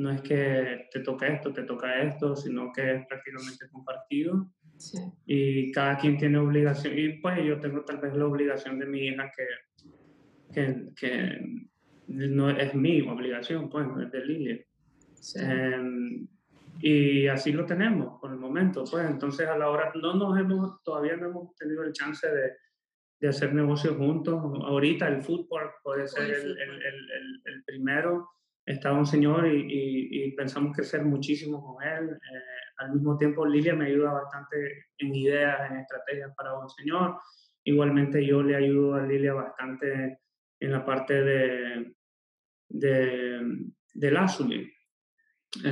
no es que te toca esto, te toca esto, sino que es prácticamente compartido. Sí. Y cada quien tiene obligación. Y pues yo tengo tal vez la obligación de mi hija que, que, que no es mi obligación, pues, no es de Lilia. Sí. Em, y así lo tenemos por el momento, pues. Entonces, a la hora, no nos hemos, todavía no hemos tenido el chance de, de hacer negocios juntos. Ahorita el fútbol puede ser el, el, el, el, primero estaba un señor y, pensamos crecer muchísimo con él. Eh, al mismo tiempo, Lilia me ayuda bastante en ideas, en estrategias para un señor. Igualmente, yo le ayudo a Lilia bastante en la parte de, de, del Azuli.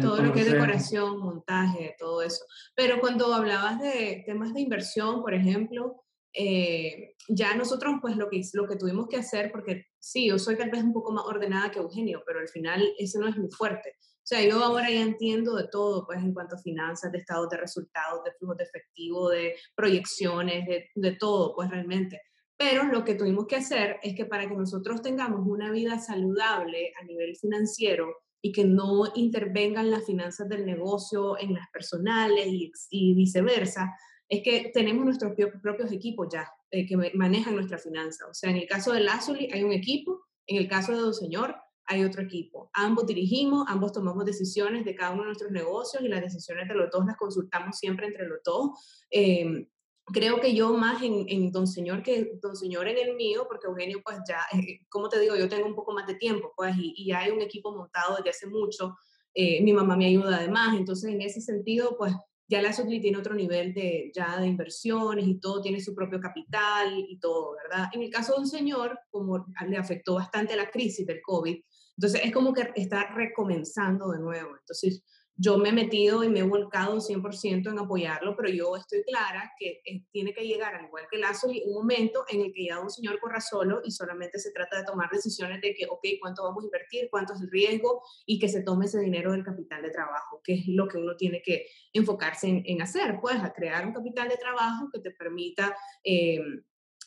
todo lo que es decoración, montaje, todo eso. Pero cuando hablabas de temas de inversión, por ejemplo, eh, ya nosotros pues lo que, lo que tuvimos que hacer, porque sí, yo soy tal vez un poco más ordenada que Eugenio, pero al final ese no es muy fuerte. O sea, yo ahora ya entiendo de todo, pues en cuanto a finanzas, de estados de resultados, de flujos de efectivo, de proyecciones, de, de todo, pues realmente. Pero lo que tuvimos que hacer es que para que nosotros tengamos una vida saludable a nivel financiero y que no intervengan las finanzas del negocio en las personales y, y viceversa, es que tenemos nuestros propios equipos ya eh, que manejan nuestra finanza. O sea, en el caso de Lazuli hay un equipo, en el caso de Don Señor hay otro equipo. Ambos dirigimos, ambos tomamos decisiones de cada uno de nuestros negocios y las decisiones de los dos las consultamos siempre entre los dos. Em, creo que yo más en, en, Don Señor que Don Señor en el mío, porque Eugenio pues ya, eh, como te digo, yo tengo un poco más de tiempo pues y, y hay un equipo montado desde hace mucho. Eh, mi mamá me ayuda además, entonces en ese sentido pues ya la Sotli tiene otro nivel de, ya de inversiones y todo, tiene su propio capital y todo, ¿verdad? En el caso de un señor, como le afectó bastante la crisis del COVID, entonces es como que está recomenzando de nuevo. Entonces, yo me he metido y me he volcado 100% en apoyarlo, pero yo estoy clara que eh, tiene que llegar, al igual que Lazo, un momento en el que ya un señor corra solo y solamente se trata de tomar decisiones de que, ok, cuánto vamos a invertir, cuánto es el riesgo y que se tome ese dinero del capital de trabajo, que es lo que uno tiene que enfocarse en, hacer, pues, a crear un capital de trabajo que te permita... Eh,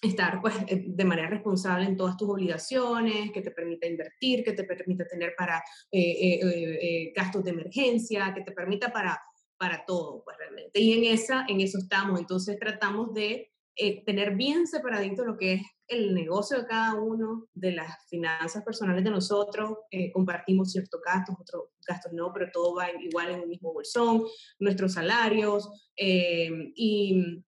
estar pues, eh, de manera responsable en todas tus obligaciones, que te permita invertir, que te permita tener para eh, eh, gastos de emergencia, que te permita para, para todo, pues realmente. Y en, esa, en eso estamos. Entonces tratamos de tener bien separadito lo que es el negocio de cada uno, de las finanzas personales de nosotros, compartimos ciertos gastos, otros gastos no, pero todo va igual en un mismo bolsón, nuestros salarios, y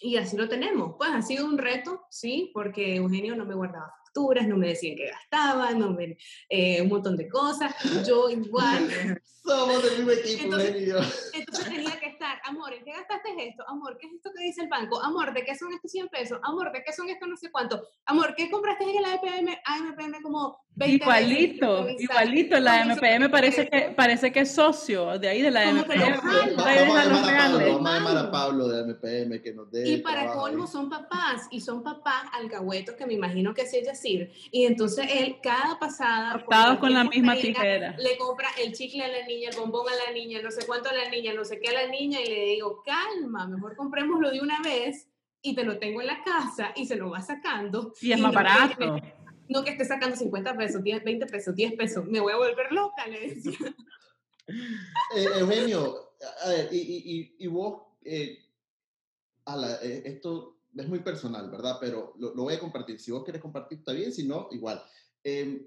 y así lo tenemos. Pues ha sido un reto, sí, porque Eugenio no me guardaba facturas, no me decían que gastaba, no me, eh, un montón de cosas. Yo igual. Somos del mismo equipo, entonces, entonces tenía que estar, amor, ¿en qué gastaste esto? Amor, ¿qué es esto que dice el banco? Amor, ¿de qué son estos 100 pesos? Amor, ¿de qué son estos no sé cuánto? Amor, ¿qué compraste en el AMPM? AMPM como 20 Igualito, veces, igualito. La AMPM parece que, parece que es socio de ahí de la AMPM. Vamos a llamar a Pablo de AMPM que nos dé Y para colmo son papás, y son papás alcahuetos que me imagino que así es decir. Y entonces él, cada pasada... Cortados con la misma tijera. Le compra el chicle a la niña, el bombón a la niña, no sé cuánto a la niña, no sé qué a la niña, y le digo, calma, mejor comprémoslo de una vez y te lo tengo en la casa y se lo va sacando. Y es más barato. no que esté sacando 50 pesos, 10, 20 pesos, 10 pesos, me voy a volver loca, le decía. Eh, Eugenio, a ver, y, y, y vos, eh, eh, esto es muy personal, ¿verdad? Pero lo, lo, voy a compartir. Si vos querés compartir, está bien, si no, igual. Eh,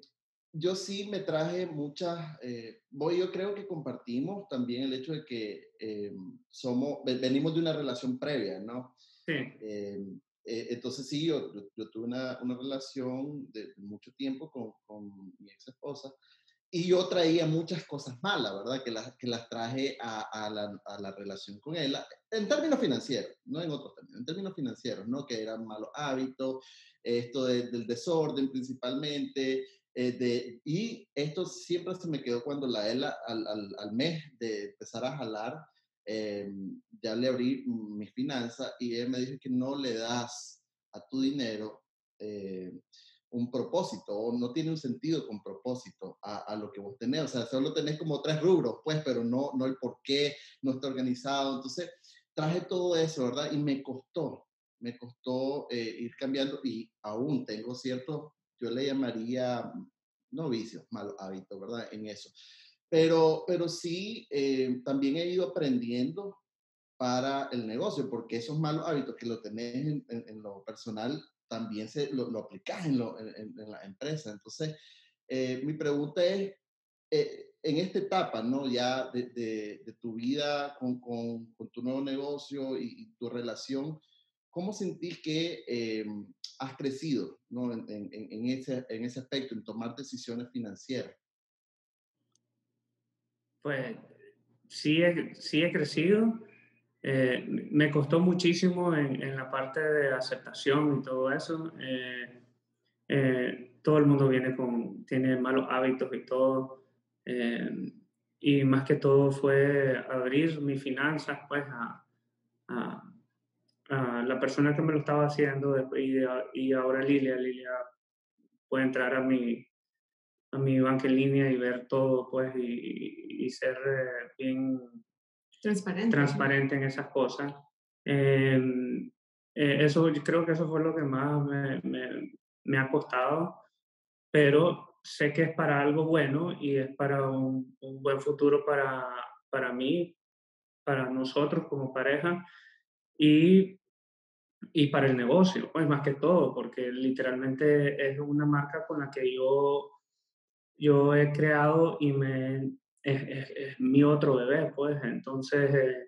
yo sí me traje muchas, eh, voy, yo creo que compartimos también el hecho de que eh, somos, venimos de una relación previa, ¿no? Sí. Eh, eh entonces sí, yo, yo, tuve una, una, relación de mucho tiempo con, con, mi ex esposa y yo traía muchas cosas malas, ¿verdad? Que las, que las traje a, a, la, a la relación con él, en términos financieros, no en otros términos, en términos financieros, ¿no? Que eran malos hábitos, esto de, del desorden principalmente, eh, de, y esto siempre se me quedó cuando la ELA al, al, al mes de empezar a jalar, eh, ya le abrí mi finanza y él me dijo que no le das a tu dinero eh, un propósito o no tiene un sentido con propósito a, a, lo que vos tenés. O sea, solo tenés como tres rubros, pues, pero no, no el por qué, no está organizado. Entonces, traje todo eso, ¿verdad? Y me costó, me costó eh, ir cambiando y aún tengo ciertos yo le llamaría, no vicios, mal hábitos, ¿verdad? En eso. Pero, pero sí, eh, también he ido aprendiendo para el negocio, porque esos malos hábitos que lo tenés en, lo personal, también se, lo, lo en, la empresa. Entonces, eh, mi pregunta es, eh, en esta etapa, ¿no? Ya de, tu vida con, con, con, tu nuevo negocio y, y tu relación, ¿cómo sentís que eh, has crecido ¿no? en, en, en, ese, en ese aspecto, en tomar decisiones financieras? pues sí he, sí he crecido. Eh, me costó muchísimo en, en, la parte de aceptación y todo eso. Eh, eh, todo el mundo viene con, tiene malos hábitos y todo. y más que todo fue abrir mis finanzas pues a, a, la persona que me lo estaba haciendo y, y ahora Lilia. Lilia puede entrar a mi, a mi banca en línea y ver todo, pues, y, y ser eh, bien transparente, transparente en esas cosas. Em, eh, eso, yo creo que eso fue lo que más me, me, me, ha costado, pero sé que es para algo bueno y es para un, un buen futuro para, para mí, para nosotros como pareja y, y para el negocio, pues más que todo, porque literalmente es una marca con la que yo yo he creado y me, es, mi otro bebé, pues entonces eh,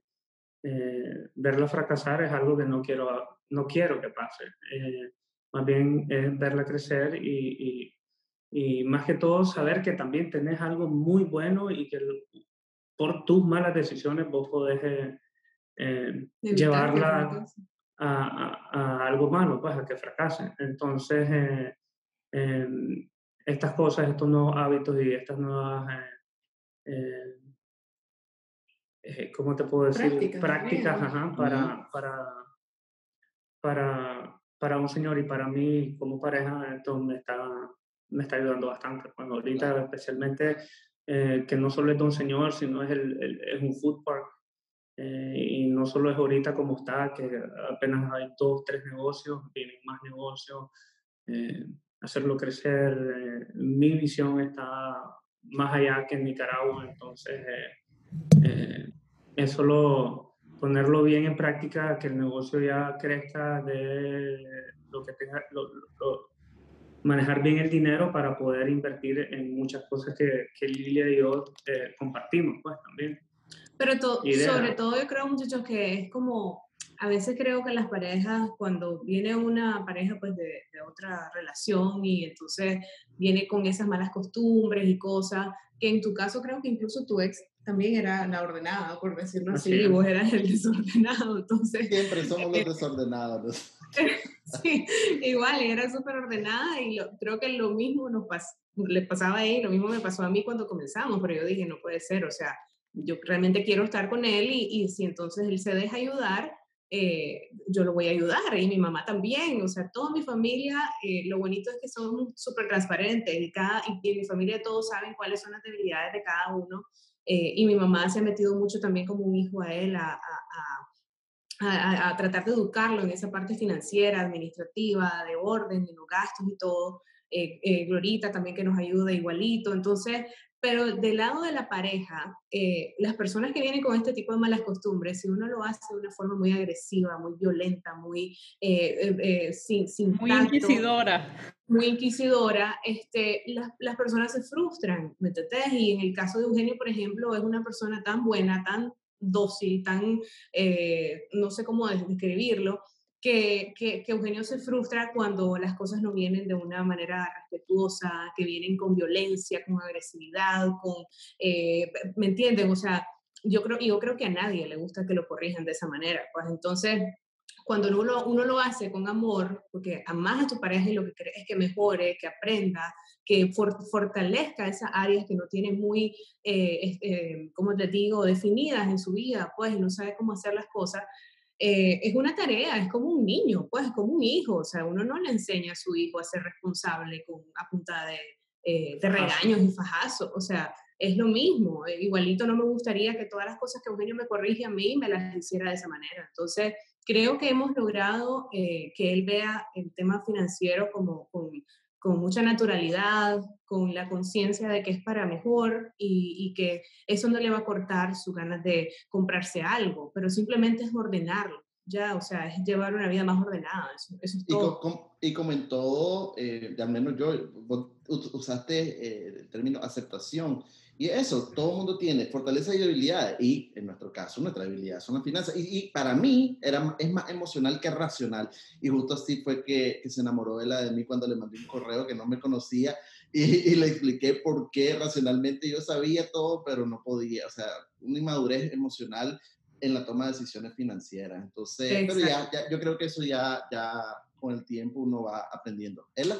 eh, verla fracasar es algo que no quiero, no quiero que pase. Eh, más bien es verla crecer y, y, y, más que todo saber que también tenés algo muy bueno y que por tus malas decisiones vos podés llevarla a, a, a, algo malo, pues a que fracase. Entonces, em, estas cosas, estos nuevos hábitos y estas nuevas, eh, eh, eh ¿cómo te puedo decir? Prácticas, ajá, para, para, para, para un señor y para mí como pareja, esto me está, me está ayudando bastante. Cuando ahorita especialmente eh, que no solo es de un señor, sino es, el, es un food park. Y no solo es ahorita como está, que apenas hay dos, tres negocios, vienen más negocios hacerlo crecer. Eh, mi visión está más allá que en Nicaragua, entonces eh, eh, es solo ponerlo bien en práctica, que el negocio ya crezca de lo que tenga, manejar bien el dinero para poder invertir en muchas cosas que, que Lilia y yo compartimos, pues también. Pero sobre todo yo creo, muchachos, que es como a veces creo que las parejas, cuando viene una pareja pues de, de, otra relación y entonces viene con esas malas costumbres y cosas, que en tu caso creo que incluso tu ex también era la ordenada, por decirlo así, y vos eras el desordenado, entonces... Siempre somos los desordenados. sí, igual, era súper ordenada y creo que lo mismo nos pas, le pasaba a él, lo mismo me pasó a mí cuando comenzamos, pero yo dije, no puede ser, o sea, yo realmente quiero estar con él y, y si entonces él se deja ayudar, eh, yo lo voy a ayudar y mi mamá también, o sea, toda mi familia, eh, lo bonito es que son súper transparentes y, cada, y, mi familia todos saben cuáles son las debilidades de cada uno eh, y mi mamá se ha metido mucho también como un hijo a él a, a, tratar de educarlo en esa parte financiera, administrativa, de orden, de los gastos y todo. Glorita también que nos ayuda igualito. Entonces, pero del lado de la pareja, eh, las personas que vienen con este tipo de malas costumbres, si uno lo hace de una forma muy agresiva, muy violenta, muy eh, eh, sin, sin Muy inquisidora. Muy inquisidora, este, las, las personas se frustran, ¿me entiendes? Y en el caso de Eugenio, por ejemplo, es una persona tan buena, tan dócil, tan, no sé cómo describirlo, que, Eugenio se frustra cuando las cosas no vienen de una manera respetuosa, que vienen con violencia, con agresividad, con, eh, ¿me entienden? O sea, yo creo, yo creo que a nadie le gusta que lo corrijan de esa manera. Pues entonces, cuando uno, uno lo hace con amor, porque amas a tu pareja y lo que querés es que mejore, que aprenda, que fortalezca esas áreas que no tiene muy, eh, eh, como te digo, definidas en su vida, pues no sabe cómo hacer las cosas, eh, es una tarea, es como un niño, pues es como un hijo, o sea, uno no le enseña a su hijo a ser responsable con, a punta de, eh, de regaños y fajazos, o sea, es lo mismo, eh, igualito no me gustaría que todas las cosas que Eugenio me corrige a mí me las hiciera de esa manera, entonces creo que hemos logrado que él vea el tema financiero como con, con mucha naturalidad, con la conciencia de que es para mejor y, y, que eso no le va a cortar su ganas de comprarse algo, pero simplemente es ordenarlo, ya, o sea, es llevar una vida más ordenada, eso, eso es todo. Y, com, y comentó, eh, al menos yo, usaste eh, el término aceptación, y eso, todo el mundo tiene fortaleza y debilidad, y en nuestro caso, nuestra debilidad son las finanzas. Y, y, para mí era, es más emocional que racional. Y justo así fue que, que se enamoró de la de mí cuando le mandé un correo que no me conocía y, le expliqué por qué racionalmente yo sabía todo, pero no podía, o sea, una inmadurez emocional en la toma de decisiones financieras. Entonces, pero ya, yo creo que eso ya, ya con el tiempo uno va aprendiendo. ¿Ella?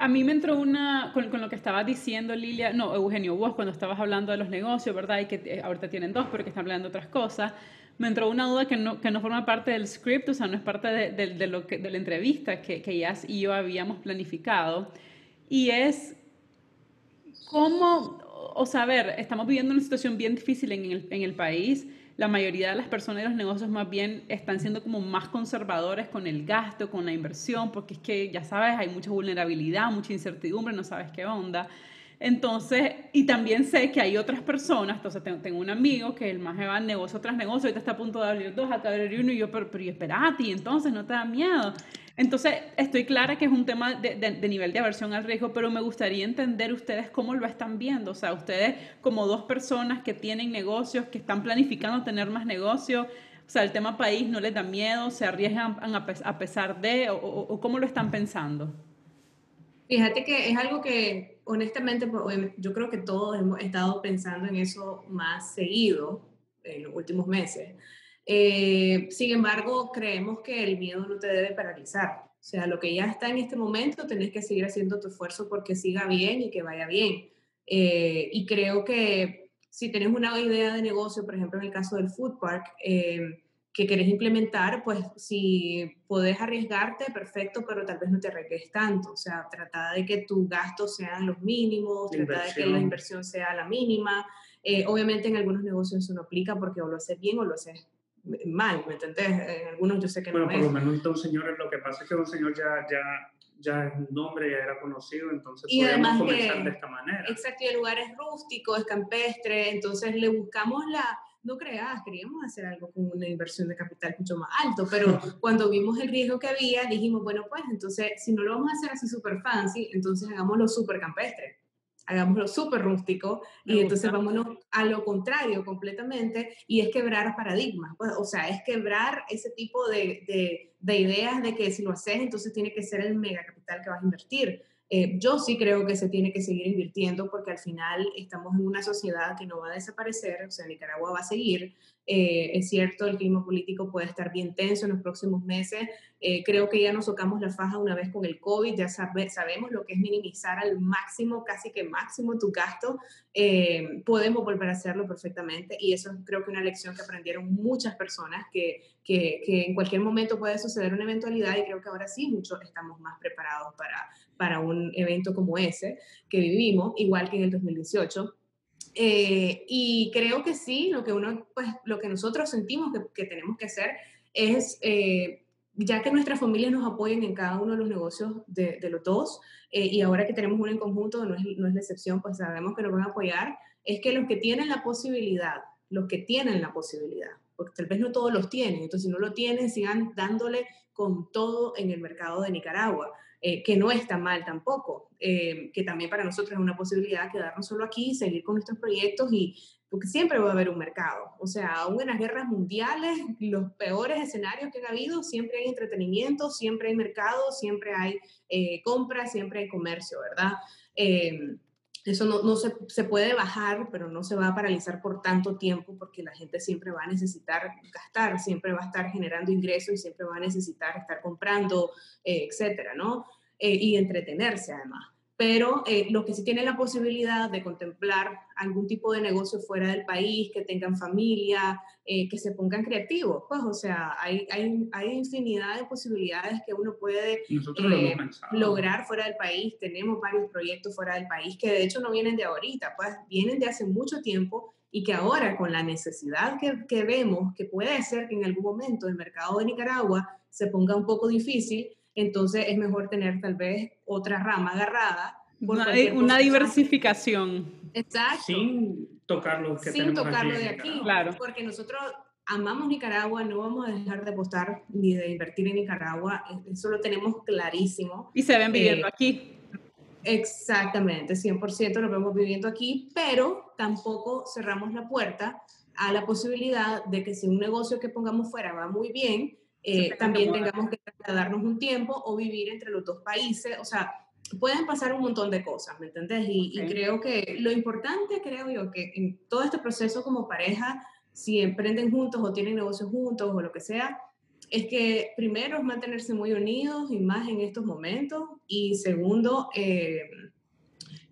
A mí me entró una, con, lo que estabas diciendo Lilia, no, Eugenio, vos cuando estabas hablando de los negocios, ¿verdad? Y que eh, ahorita tienen dos, pero que están hablando de otras cosas, me entró una duda que no, que no forma parte del script, o sea, no es parte de, de, lo que, de la entrevista que, que y yo habíamos planificado, y es cómo, o sea, a ver, estamos viviendo una situación bien difícil en el, en el país, la mayoría de las personas y los negocios más bien están siendo como más conservadores con el gasto, con la inversión, porque es que ya sabes, hay mucha vulnerabilidad, mucha incertidumbre, no sabes qué onda. Entonces, y también sé que hay otras personas, entonces tengo, un amigo que el más va negocio tras negocio, ahorita está a punto de abrir dos, de abrir uno, y yo, pero, pero y entonces no te da miedo. Entonces, estoy clara que es un tema de, nivel de aversión al riesgo, pero me gustaría entender ustedes cómo lo están viendo. O sea, ustedes como dos personas que tienen negocios, que están planificando tener más negocios, o sea, el tema país no les da miedo, se arriesgan a pesar de, o, o cómo lo están pensando. Fíjate que es algo que honestamente pues, yo creo que todos hemos estado pensando en eso más seguido en los últimos meses. Eh, sin embargo, creemos que el miedo no te debe paralizar. O sea, lo que ya está en este momento, tenés que seguir haciendo tu esfuerzo porque siga bien y que vaya bien. Eh, y creo que si tenés una idea de negocio, por ejemplo, en el caso del food park, eh, que querés implementar, pues si podés arriesgarte, perfecto, pero tal vez no te arriesgues tanto. O sea, trata de que tus gastos sean los mínimos, trata de que la inversión sea la mínima. obviamente en algunos negocios eso no aplica porque o lo haces bien o lo haces mal, ¿me entendés? En algunos yo sé que bueno, no por lo menos un señor, lo que pasa es que un señor ya, ya, ya es un nombre, ya era conocido, entonces y podemos comenzar de esta manera. Exacto, y el lugar es rústico, es campestre, entonces le buscamos la, no creas, queríamos hacer algo con una inversión de capital mucho más alto, pero cuando vimos el riesgo que había, dijimos, bueno, pues entonces, si no lo vamos a hacer así súper fancy, entonces hagámoslo súper campestre hagámoslo súper rústico y entonces vámonos a lo contrario completamente y es quebrar paradigmas, pues, o sea, es quebrar ese tipo de, de, de, ideas de que si lo haces entonces tiene que ser el mega capital que vas a invertir. Eh, yo sí creo que se tiene que seguir invirtiendo porque al final estamos en una sociedad que no va a desaparecer, o sea, Nicaragua va a seguir. Eh, es cierto, el clima político puede estar bien tenso en los próximos meses. Eh, creo que ya nos tocamos la faja una vez con el COVID, ya sabemos lo que es minimizar al máximo, casi que máximo tu gasto. podemos volver a hacerlo perfectamente y eso creo que una lección que aprendieron muchas personas, que, en cualquier momento puede suceder una eventualidad y creo que ahora sí muchos estamos más preparados para, para un evento como ese que vivimos, igual que en el 2018. Eh, y creo que sí, lo que, uno, pues, lo que nosotros sentimos que, tenemos que hacer es, eh, ya que nuestras familias nos apoyen en cada uno de los negocios de, de los dos, eh, y ahora que tenemos uno en conjunto, no es, no es la excepción, pues sabemos que nos van a apoyar, es que los que tienen la posibilidad, los que tienen la posibilidad, porque tal vez no todos los tienen, entonces si no lo tienen, sigan dándole con todo en el mercado de Nicaragua. Eh, que no está mal tampoco, eh, que también para nosotros es una posibilidad quedarnos solo aquí, seguir con nuestros proyectos y porque siempre va a haber un mercado. O sea, aún en las guerras mundiales, los peores escenarios que han habido, siempre hay entretenimiento, siempre hay mercado, siempre hay eh, compra, siempre hay comercio, ¿verdad? Eso no, no se, se, puede bajar, pero no se va a paralizar por tanto tiempo porque la gente siempre va a necesitar gastar, siempre va a estar generando ingresos y siempre va a necesitar estar comprando, eh, etcétera, ¿no? Eh, y entretenerse además pero eh, los que sí tienen la posibilidad de contemplar algún tipo de negocio fuera del país, que tengan familia, eh, que se pongan creativos, pues, o sea, hay, hay, hay infinidad de posibilidades que uno puede eh, lograr fuera del país. Tenemos varios proyectos fuera del país que de hecho no vienen de ahorita, pues vienen de hace mucho tiempo y que ahora con la necesidad que, que vemos, que puede ser que en algún momento el mercado de Nicaragua se ponga un poco difícil, entonces es mejor tener tal vez otra rama agarrada. Una, una diversificación. Exacto. Sin tocarlo que Sin tocarlo de aquí. Claro. Porque nosotros amamos Nicaragua, no vamos a dejar de apostar ni de invertir en Nicaragua, eso lo tenemos clarísimo. Y se ven viviendo eh, aquí. Exactamente, 100% lo vemos viviendo aquí, pero tampoco cerramos la puerta a la posibilidad de que si un negocio que pongamos fuera va muy bien, eh, también tengamos que trasladarnos un tiempo o vivir entre los dos países. O sea, pueden pasar un montón de cosas, ¿me entendés? Y, y, creo que lo importante, creo yo, que en todo este proceso como pareja, si emprenden juntos o tienen negocios juntos o lo que sea, es que primero es mantenerse muy unidos y más en estos momentos y segundo, eh,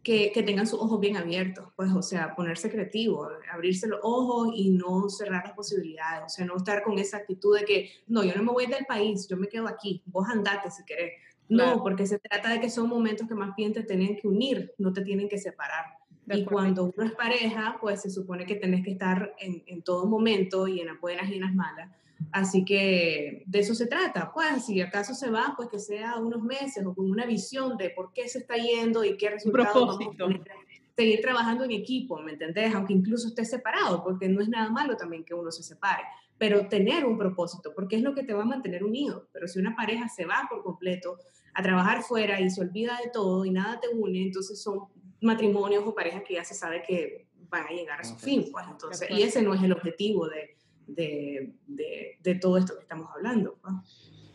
que, que, tengan sus ojos bien abiertos, pues, o sea, ponerse creativo, abrirse los ojos y no cerrar las posibilidades, o sea, no estar con esa actitud de que, no, yo no me voy del país, yo me quedo aquí, vos andate si querés. No, porque se trata de que son momentos que más bien te tienen que unir, no te tienen que separar. Y cuando uno es pareja, pues se supone que tenés que estar en, en todo momento y en las buenas y en las malas. Así que de eso se trata, pues si acaso se va, pues que sea unos meses o con una visión de por qué se está yendo y qué resultados vamos seguir trabajando en equipo, ¿me entendés? Aunque incluso esté separado, porque no es nada malo también que uno se separe, pero tener un propósito, porque es lo que te va a mantener unido. Pero si una pareja se va por completo a trabajar fuera y se olvida de todo y nada te une, entonces son matrimonios o parejas que ya se sabe que van a llegar a su fin, pues entonces, y ese no es el objetivo de, de, de, todo esto que estamos hablando.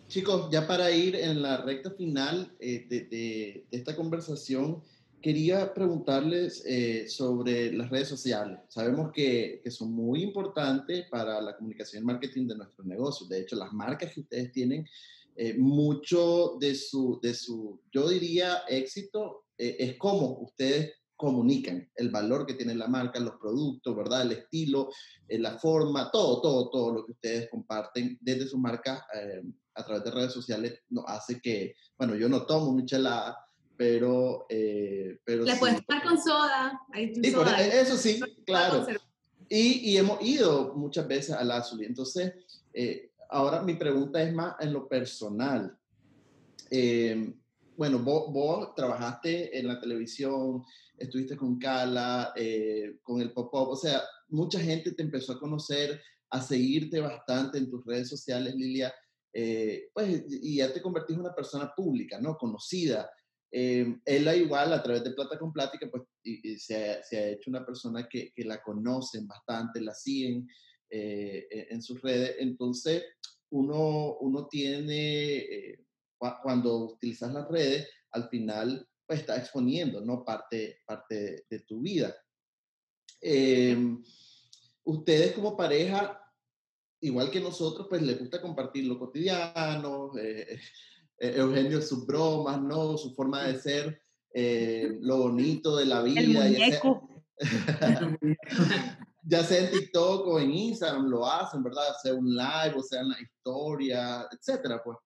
Chicos, ya para ir en la recta final eh, de, de, esta conversación, quería preguntarles eh, sobre las redes sociales. Sabemos que, que, son muy importantes para la comunicación y marketing de nuestros negocios. De hecho, las marcas que ustedes tienen, eh, mucho de su, de su, yo diría, éxito es como ustedes comunican el valor que tiene la marca, los productos, ¿verdad? El estilo, eh, la forma, todo, todo, todo lo que ustedes comparten desde su marca eh, a través de redes sociales nos hace que, bueno, yo no tomo michelada, pero... Eh, pero Le puedes tomar con soda. soda. eso sí, claro. Y, y, hemos ido muchas veces a la azul. Entonces, ahora mi pregunta es más en lo personal. Bueno, vos, vos, trabajaste en la televisión, estuviste con Cala, eh, con el pop-up, o sea, mucha gente te empezó a conocer, a seguirte bastante en tus redes sociales, Lilia, eh, pues, y ya te convertiste en una persona pública, ¿no? Conocida. Eh, ella igual, a través de Plata con Plática, pues y, se, ha, se, ha, hecho una persona que, que, la conocen bastante, la siguen e, en sus redes. Entonces, uno, uno tiene, cuando utilizas las redes, al final pues está exponiendo, ¿no? Parte, parte de, tu vida. Em, ustedes como pareja, igual que nosotros, pues les gusta compartir lo cotidiano, eh, eh, Eugenio sus bromas, ¿no? Su forma de ser, eh, lo bonito de la vida. El ya sea en TikTok o en Instagram lo hacen, ¿verdad? Sea un live o sea en la historia, etcétera, pues.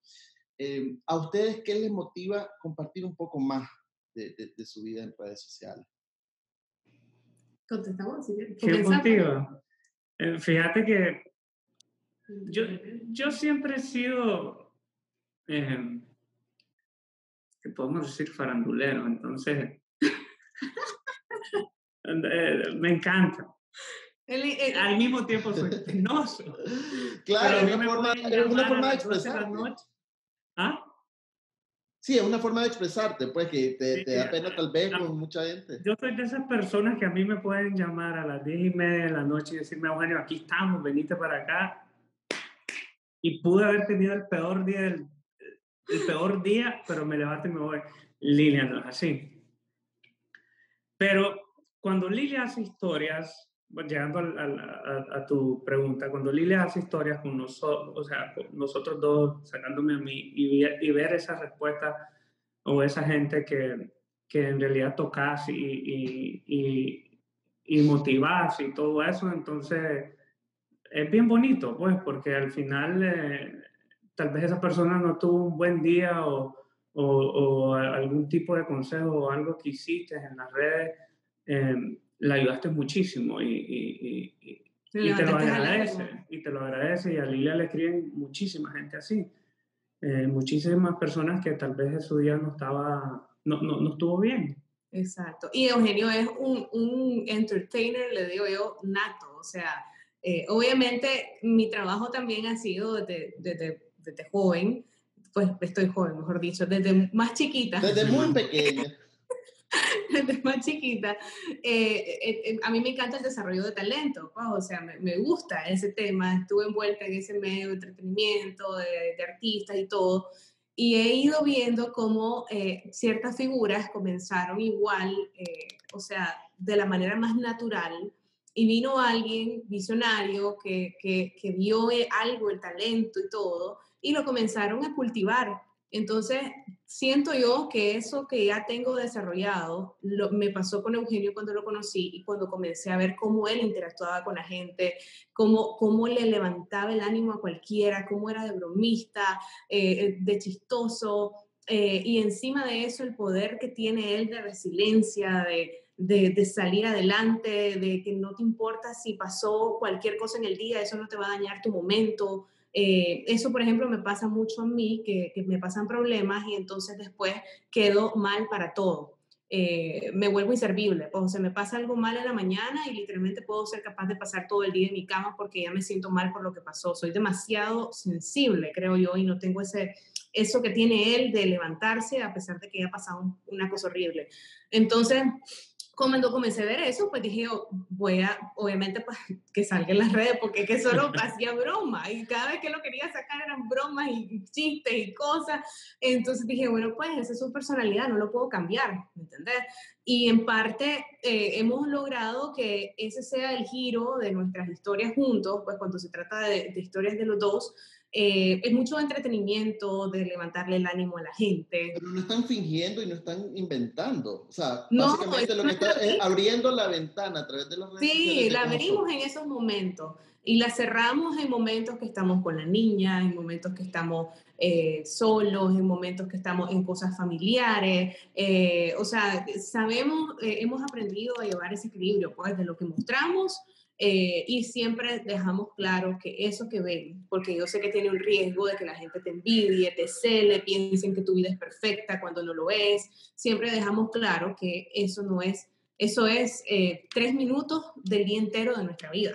Em, ¿A ustedes qué les motiva compartir un poco más de, su vida en redes sociales. Contestamos. ¿Qué motivo? Eh, fíjate que yo, yo siempre he sido, eh, que podemos decir farandulero, entonces eh, me encanta. Al mismo tiempo soy penoso. Claro, es una, forma, una forma de expresar. ¿Ah? Sí, es una forma de expresarte, pues, que te, te da pena tal vez con mucha gente. Yo soy de esas personas que a mí me pueden llamar a las 10 y media de la noche y decirme, Eugenio, aquí estamos, venite para acá. Y pude haber tenido el peor día, del, el peor día, pero me levanto y me voy. Lilia no es así. Pero cuando Lilia hace historias, llegando a, a, tu pregunta, cuando Lilia hace historias con nosotros, o sea, nosotros dos, sacándome a mí, y, y ver esa respuesta o esa gente que, que en realidad tocas y, y, y, motivas y todo eso, entonces es bien bonito, pues, porque al final eh, tal vez esa persona no tuvo un buen día o, o, o, algún tipo de consejo o algo que hiciste en las redes. Eh, la ayudaste muchísimo y, y, y, y te lo agradece. Y te lo agradece. Y a Lilia le escriben muchísima gente así. Eh, muchísimas personas que tal vez su día no estaba, no, no, no estuvo bien. Exacto. Y Eugenio es un, un entertainer, le digo yo, nato. O sea, eh, obviamente mi trabajo también ha sido desde, desde, desde joven, pues estoy joven, mejor dicho, desde más chiquita. Desde muy pequeña. más chiquita, eh, eh, eh, a mí me encanta el desarrollo de talento, o sea, me, me, gusta ese tema, estuve envuelta en ese medio de entretenimiento, de, de artistas y todo, y he ido viendo cómo eh, ciertas figuras comenzaron igual, eh, o sea, de la manera más natural, y vino alguien visionario que, que, que vio eh, algo, el talento y todo, y lo comenzaron a cultivar. Entonces, siento yo que eso que ya tengo desarrollado lo, me pasó con Eugenio cuando lo conocí y cuando comencé a ver cómo él interactuaba con la gente, cómo, cómo le levantaba el ánimo a cualquiera, cómo era de bromista, eh, de chistoso, eh, y encima de eso el poder que tiene él de resiliencia, de, de, de, salir adelante, de que no te importa si pasó cualquier cosa en el día, eso no te va a dañar tu momento. Eh, eso, por ejemplo, me pasa mucho a mí, que, me pasan problemas y entonces después quedo mal para todo. Eh, me vuelvo inservible, o sea, me pasa algo mal en la mañana y literalmente puedo ser capaz de pasar todo el día en mi cama porque ya me siento mal por lo que pasó. Soy demasiado sensible, creo yo, y no tengo ese, eso que tiene él de levantarse a pesar de que haya pasado una cosa horrible. Entonces, cuando comencé a ver eso, pues dije, oh, voy a, obviamente, pues, que salga en las redes, porque que solo hacía broma, y cada vez que lo quería sacar eran bromas y chistes y cosas, entonces dije, bueno, pues esa es su personalidad, no lo puedo cambiar, ¿me entendés? Y en parte eh, hemos logrado que ese sea el giro de nuestras historias juntos, pues cuando se trata de, de historias de los dos, eh, es mucho entretenimiento, de levantarle el ánimo a la gente. Pero no están fingiendo y no están inventando. O sea, no, básicamente lo que está es abriendo la ventana a través de los Sí, la abrimos en esos momentos y la cerramos en momentos que estamos con la niña, en momentos que estamos eh, solos, en momentos que estamos en cosas familiares. Eh, o sea, sabemos, hemos aprendido a llevar ese equilibrio, pues, de lo que mostramos eh, y siempre dejamos claro que eso que ven, porque yo sé que tiene un riesgo de que la gente te envidie, te cele, piensen que tu vida es perfecta cuando no lo es, siempre dejamos claro que eso no es, eso es eh, tres minutos del día entero de nuestra vida.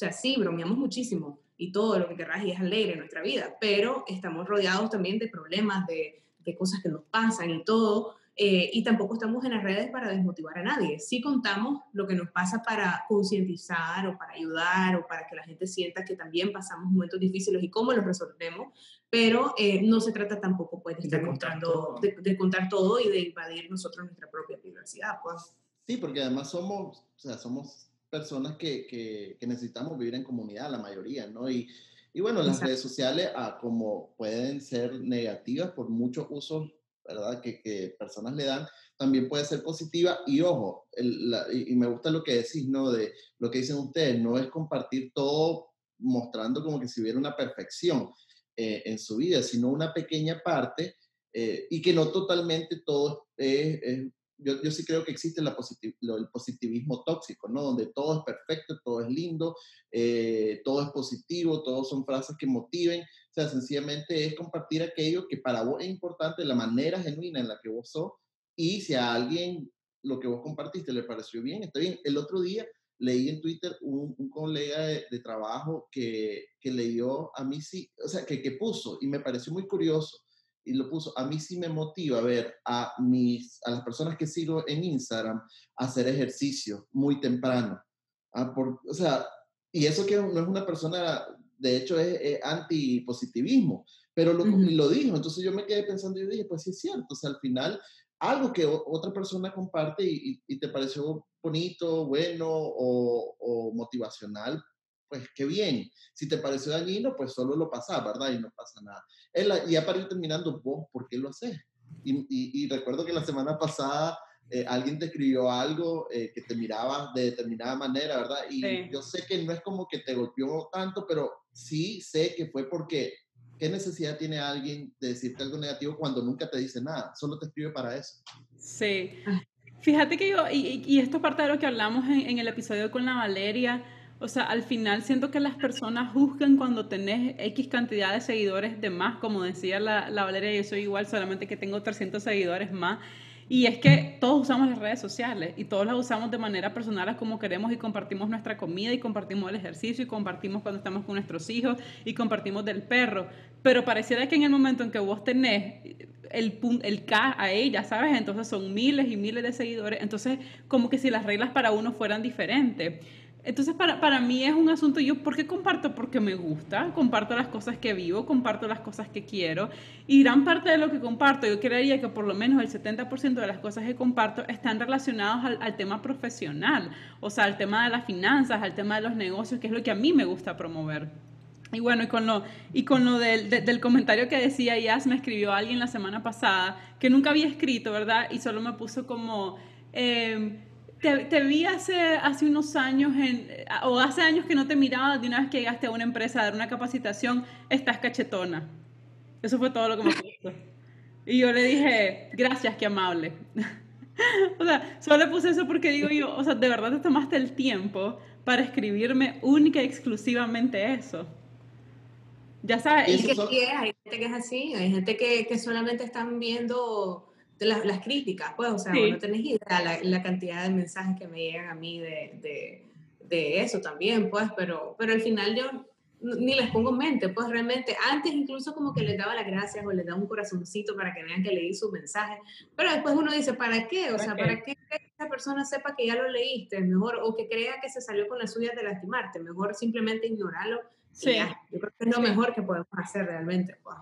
O sea, sí, bromeamos muchísimo y todo lo que querrás y es alegre en nuestra vida, pero estamos rodeados también de problemas, de, de cosas que nos pasan y todo, eh, y tampoco estamos en las redes para desmotivar a nadie. Sí contamos lo que nos pasa para concientizar o para ayudar o para que la gente sienta que también pasamos momentos difíciles y cómo los resolvemos, pero eh, no se trata tampoco pues, de, estar contando, de, de, contar todo y de invadir nosotros nuestra propia privacidad. Pues. Sí, porque además somos, o sea, somos personas que, que, que necesitamos vivir en comunidad, la mayoría, ¿no? Y, y bueno, las Exacto. redes sociales, ah, como pueden ser negativas por muchos usos ¿verdad? Que, que, personas le dan, también puede ser positiva. Y ojo, el, la, y, y, me gusta lo que decís, ¿no? De lo que dicen ustedes, no es compartir todo mostrando como que si hubiera una perfección eh, en su vida, sino una pequeña parte eh, y que no totalmente todo es, es yo, sí creo que existe el positivismo tóxico, ¿no? Donde todo es perfecto, todo es lindo, eh, todo es positivo, todo son frases que motiven. O sea, sencillamente es compartir aquello que para vos es importante, la manera genuina en la que vos sos. Y si a alguien lo que vos compartiste le pareció bien, está bien. El otro día leí en Twitter un, un colega de, de, trabajo que, que leyó a mí sí, o sea, que, que puso y me pareció muy curioso y lo puso, a mí sí me motiva ver a, mis, a las personas que sigo en Instagram hacer ejercicio muy temprano. Ah, por, o sea, y eso que no es una persona, de hecho es, es antipositivismo, pero lo, uh -huh. lo dijo, entonces yo me quedé pensando y dije, pues sí es cierto, o sea, al final algo que otra persona comparte y, y, y te pareció bonito, bueno o, o motivacional, pues qué bien. Si te pareció dañino, pues solo lo pasas, ¿verdad? Y no pasa nada. Él, y ya para ir terminando, vos, ¿por qué lo haces? Y, y, y, recuerdo que la semana pasada eh, alguien te escribió algo eh, que te miraba de determinada manera, ¿verdad? Y sí. yo sé que no es como que te golpeó tanto, pero sí sé que fue porque ¿qué necesidad tiene alguien de decirte algo negativo cuando nunca te dice nada? Solo te escribe para eso. Sí. Fíjate que yo, y, y esto es parte de lo que hablamos en, en el episodio con la Valeria, o sea, al final siento que las personas juzgan cuando tenés X cantidad de seguidores de más, como decía la, la Valeria, yo soy igual, solamente que tengo 300 seguidores más. Y es que todos usamos las redes sociales y todos las usamos de manera personal como queremos y compartimos nuestra comida y compartimos el ejercicio y compartimos cuando estamos con nuestros hijos y compartimos del perro. Pero pareciera que en el momento en que vos tenés el, el K a ella, ¿sabes? Entonces son miles y miles de seguidores. Entonces como que si las reglas para uno fueran diferentes. Entonces, para, para mí es un asunto, yo, ¿por qué comparto? Porque me gusta, comparto las cosas que vivo, comparto las cosas que quiero, y gran parte de lo que comparto, yo creería que por lo menos el 70% de las cosas que comparto están relacionados al, al, tema profesional, o sea, al tema de las finanzas, al tema de los negocios, que es lo que a mí me gusta promover. Y bueno, y con lo, y con lo del, del comentario que decía Yas, me escribió alguien la semana pasada, que nunca había escrito, ¿verdad? Y solo me puso como... Eh, te, vi hace, hace unos años, en, o hace años que no te miraba, de una vez que llegaste a una empresa a dar una capacitación, estás cachetona. Eso fue todo lo que me puso. Y yo le dije, gracias, qué amable. o sea, solo le puse eso porque digo yo, o sea, de verdad te tomaste el tiempo para escribirme única y exclusivamente eso. Ya sabes. Y que sí, hay gente que es así, hay gente que, que solamente están viendo las, las críticas, pues, o sea, no tenés idea la, la, cantidad de mensajes que me llegan a mí de, de, de, eso también, pues, pero, pero al final yo ni les pongo mente, pues realmente, antes incluso como que les daba las gracias o les daba un corazoncito para que vean que leí su mensaje, pero después uno dice, ¿para qué? O sea, ¿para qué que esa persona sepa que ya lo leíste? Mejor, o que crea que se salió con las suyas de lastimarte, mejor simplemente ignorarlo. Sí. Yo creo que es lo mejor que podemos hacer realmente. Pues.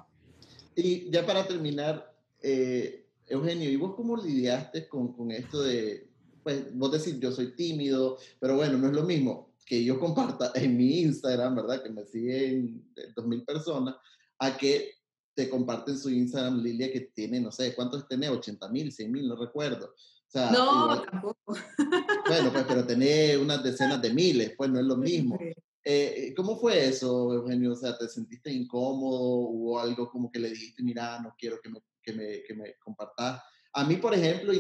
Y ya para terminar, eh, Eugenio, ¿y vos cómo lidiaste con, con esto de, pues vos decís, yo soy tímido, pero bueno, no es lo mismo que yo comparta en mi Instagram, ¿verdad? Que me siguen 2.000 personas, a que te comparten su Instagram Lilia que tiene, no sé, ¿cuántos tiene? 80 mil, 100 mil, no recuerdo. O sea, no, tampoco. Bueno, pues, pero tenés unas decenas de miles, pues no es lo mismo. Eh, ¿Cómo fue eso, Eugenio? O sea, ¿te sentiste incómodo? ¿Hubo algo como que le dijiste, mira, no quiero que me que me, que me. A mí, por ejemplo,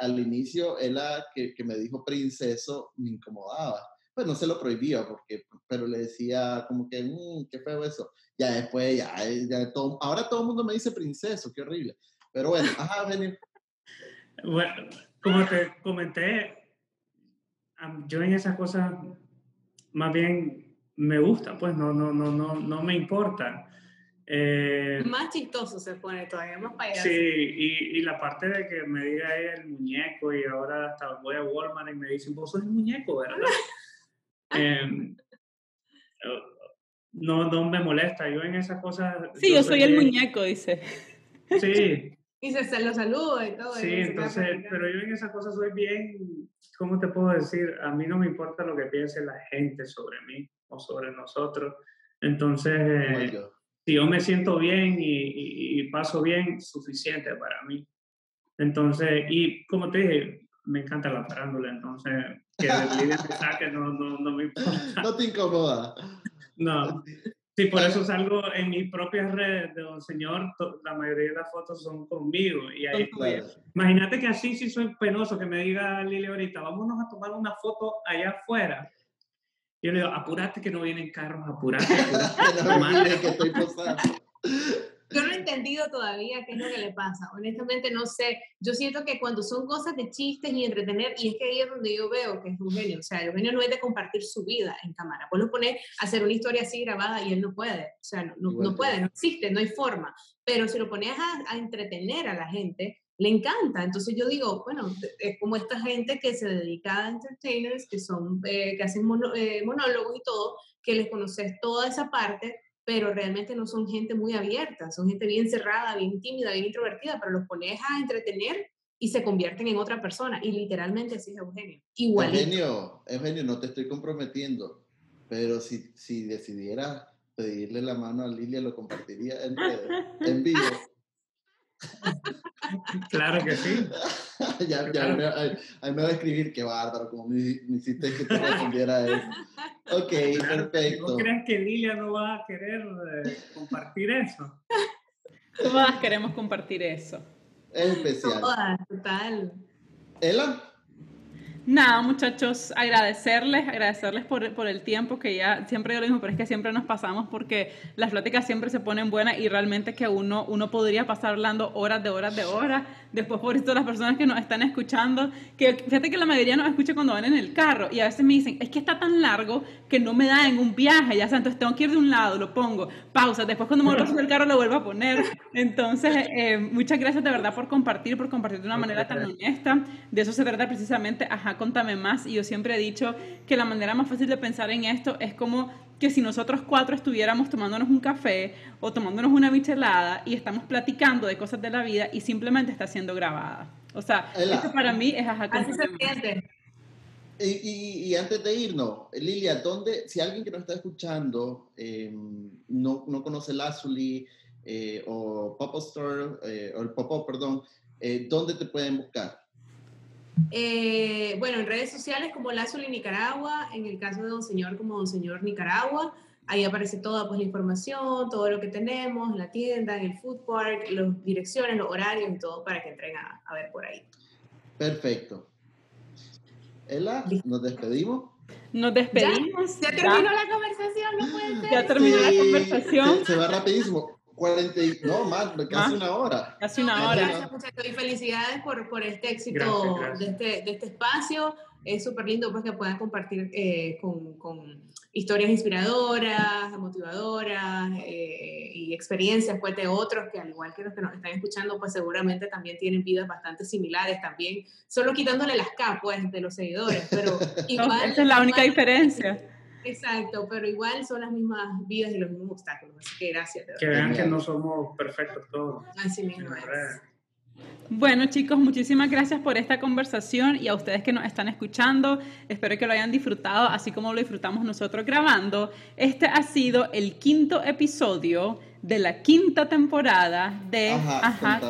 al inicio, él que, que me dijo princeso me incomodaba. Pues no se lo prohibía, porque, pero le decía como que, mmm, qué feo eso. Ya después, ya, ya todo, ahora todo el mundo me dice princeso, qué horrible. Pero bueno, ajá. Bueno, como te comenté, yo en esas cosas más bien me gusta, pues no, no, no, no, no me importa. Eh, más chistoso se pone todavía, más payaso. Sí, y, y, la parte de que me diga el muñeco y ahora hasta voy a Walmart y me dicen, vos sos el muñeco, ¿verdad? eh, no, no me molesta, yo en esas cosas... Sí, yo, soy el muñeco, dice. Sí. y se lo saludo y todo. Sí, entonces, pero yo en esas cosas soy bien, ¿cómo te puedo decir? A mí no me importa lo que piense la gente sobre mí o sobre nosotros. Entonces... Eh, si yo me siento bien y, y, paso bien, suficiente para mí. Entonces, y como te dije, me encanta la farándula, entonces que el saque no, no, no me importa. No te incomoda. No. Sí, por eso salgo en mis propias redes de Don Señor, la mayoría de las fotos son conmigo. Y ahí, imagínate que así sí soy penoso, que me diga Lili ahorita, vámonos a tomar una foto allá afuera. Yo le digo, apúrate que no vienen carros, apúrate. apúrate que estoy Yo no he entendido todavía qué es lo que le pasa. Honestamente no sé. Yo siento que cuando son cosas de chistes y entretener, y es que ahí es donde yo veo que es un genio. O sea, el genio no es de compartir su vida en cámara. Vos lo pones a hacer una historia así grabada y él no puede. O sea, no, no, puede, no existe, no hay forma. Pero si lo pones a, a entretener a la gente, le encanta. Entonces yo digo, bueno, es como esta gente que se dedica a entertainers, que son, eh, que hacen eh, monólogos y todo, que les conoces toda esa parte, pero realmente no son gente muy abierta, son gente bien cerrada, bien tímida, bien introvertida, pero los pones a entretener y se convierten en otra persona. Y literalmente así es Eugenio. Igual. Eugenio, Eugenio, no te estoy comprometiendo, pero si, si decidiera pedirle la mano a Lilia, lo compartiría en, en vivo. claro que sí. ya, ya Me, ahí, me va a escribir, qué bárbaro, como me, hiciste que te respondiera eso. Ok, perfecto. ¿No crees que Lilia no va a querer eh, compartir eso? Todas queremos compartir eso. Es especial. Todas, total. ¿Ela? Nada, muchachos, agradecerles, agradecerles por, por, el tiempo que ya, siempre yo lo mismo, pero es que siempre nos pasamos porque las pláticas siempre se ponen buenas y realmente que uno, uno podría pasar hablando horas de horas de horas. Después, por eso, las personas que nos están escuchando, que fíjate que la mayoría nos escucha cuando van en el carro y a veces me dicen, es que está tan largo que no me da en un viaje, ya sea, entonces tengo que ir de un lado, lo pongo, pausa, después cuando me vuelvo a el carro lo vuelvo a poner. Entonces, eh, muchas gracias de verdad por compartir, por compartir de una manera tan honesta. De eso se trata precisamente, ajá ajá, contame más. Y yo siempre he dicho que la manera más fácil de pensar en esto es como que si nosotros cuatro estuviéramos tomándonos un café o tomándonos una michelada y estamos platicando de cosas de la vida y simplemente está siendo grabada. O sea, esto para mí es ajá, Así se siente. Y, y, antes de irnos, Lilia, ¿dónde, si alguien que nos está escuchando em, no, no, conoce Lazuli eh, o Pop Store, eh, o el Pop perdón, eh, ¿dónde te pueden buscar? Eh, bueno, en redes sociales como Lazuli Nicaragua, en el caso de Don Señor como Don Señor Nicaragua, ahí aparece toda pues, la información, todo lo que tenemos, la tienda, en el food park, las direcciones, los horarios y todo para que entren a, a ver por ahí. Perfecto. Ela, nos despedimos. Nos despedimos. Ya, terminó la conversación, no puede ser. Ya terminó la conversación. Se, va rapidísimo. 40, no, más, casi una hora. Casi una hora. Gracias, muchachos, y felicidades por, por este éxito De, este, de este espacio. Es súper lindo pues, que puedan compartir eh, con, con, historias inspiradoras, motivadoras eh, y experiencias pues, de otros que, al igual que los que nos están escuchando, pues seguramente también tienen vidas bastante similares, también solo quitándole las capas pues, de los seguidores, pero igual... esa es la única diferencia. Exacto, pero igual son las mismas vidas y los mismos obstáculos, así que gracias. Que vean que no somos perfectos todos. Así mismo es. Bueno chicos, muchísimas gracias por esta conversación y a ustedes que nos están escuchando, espero que lo hayan disfrutado así como lo disfrutamos nosotros grabando. Este ha sido el quinto episodio de la quinta temporada de Ajá, Ajá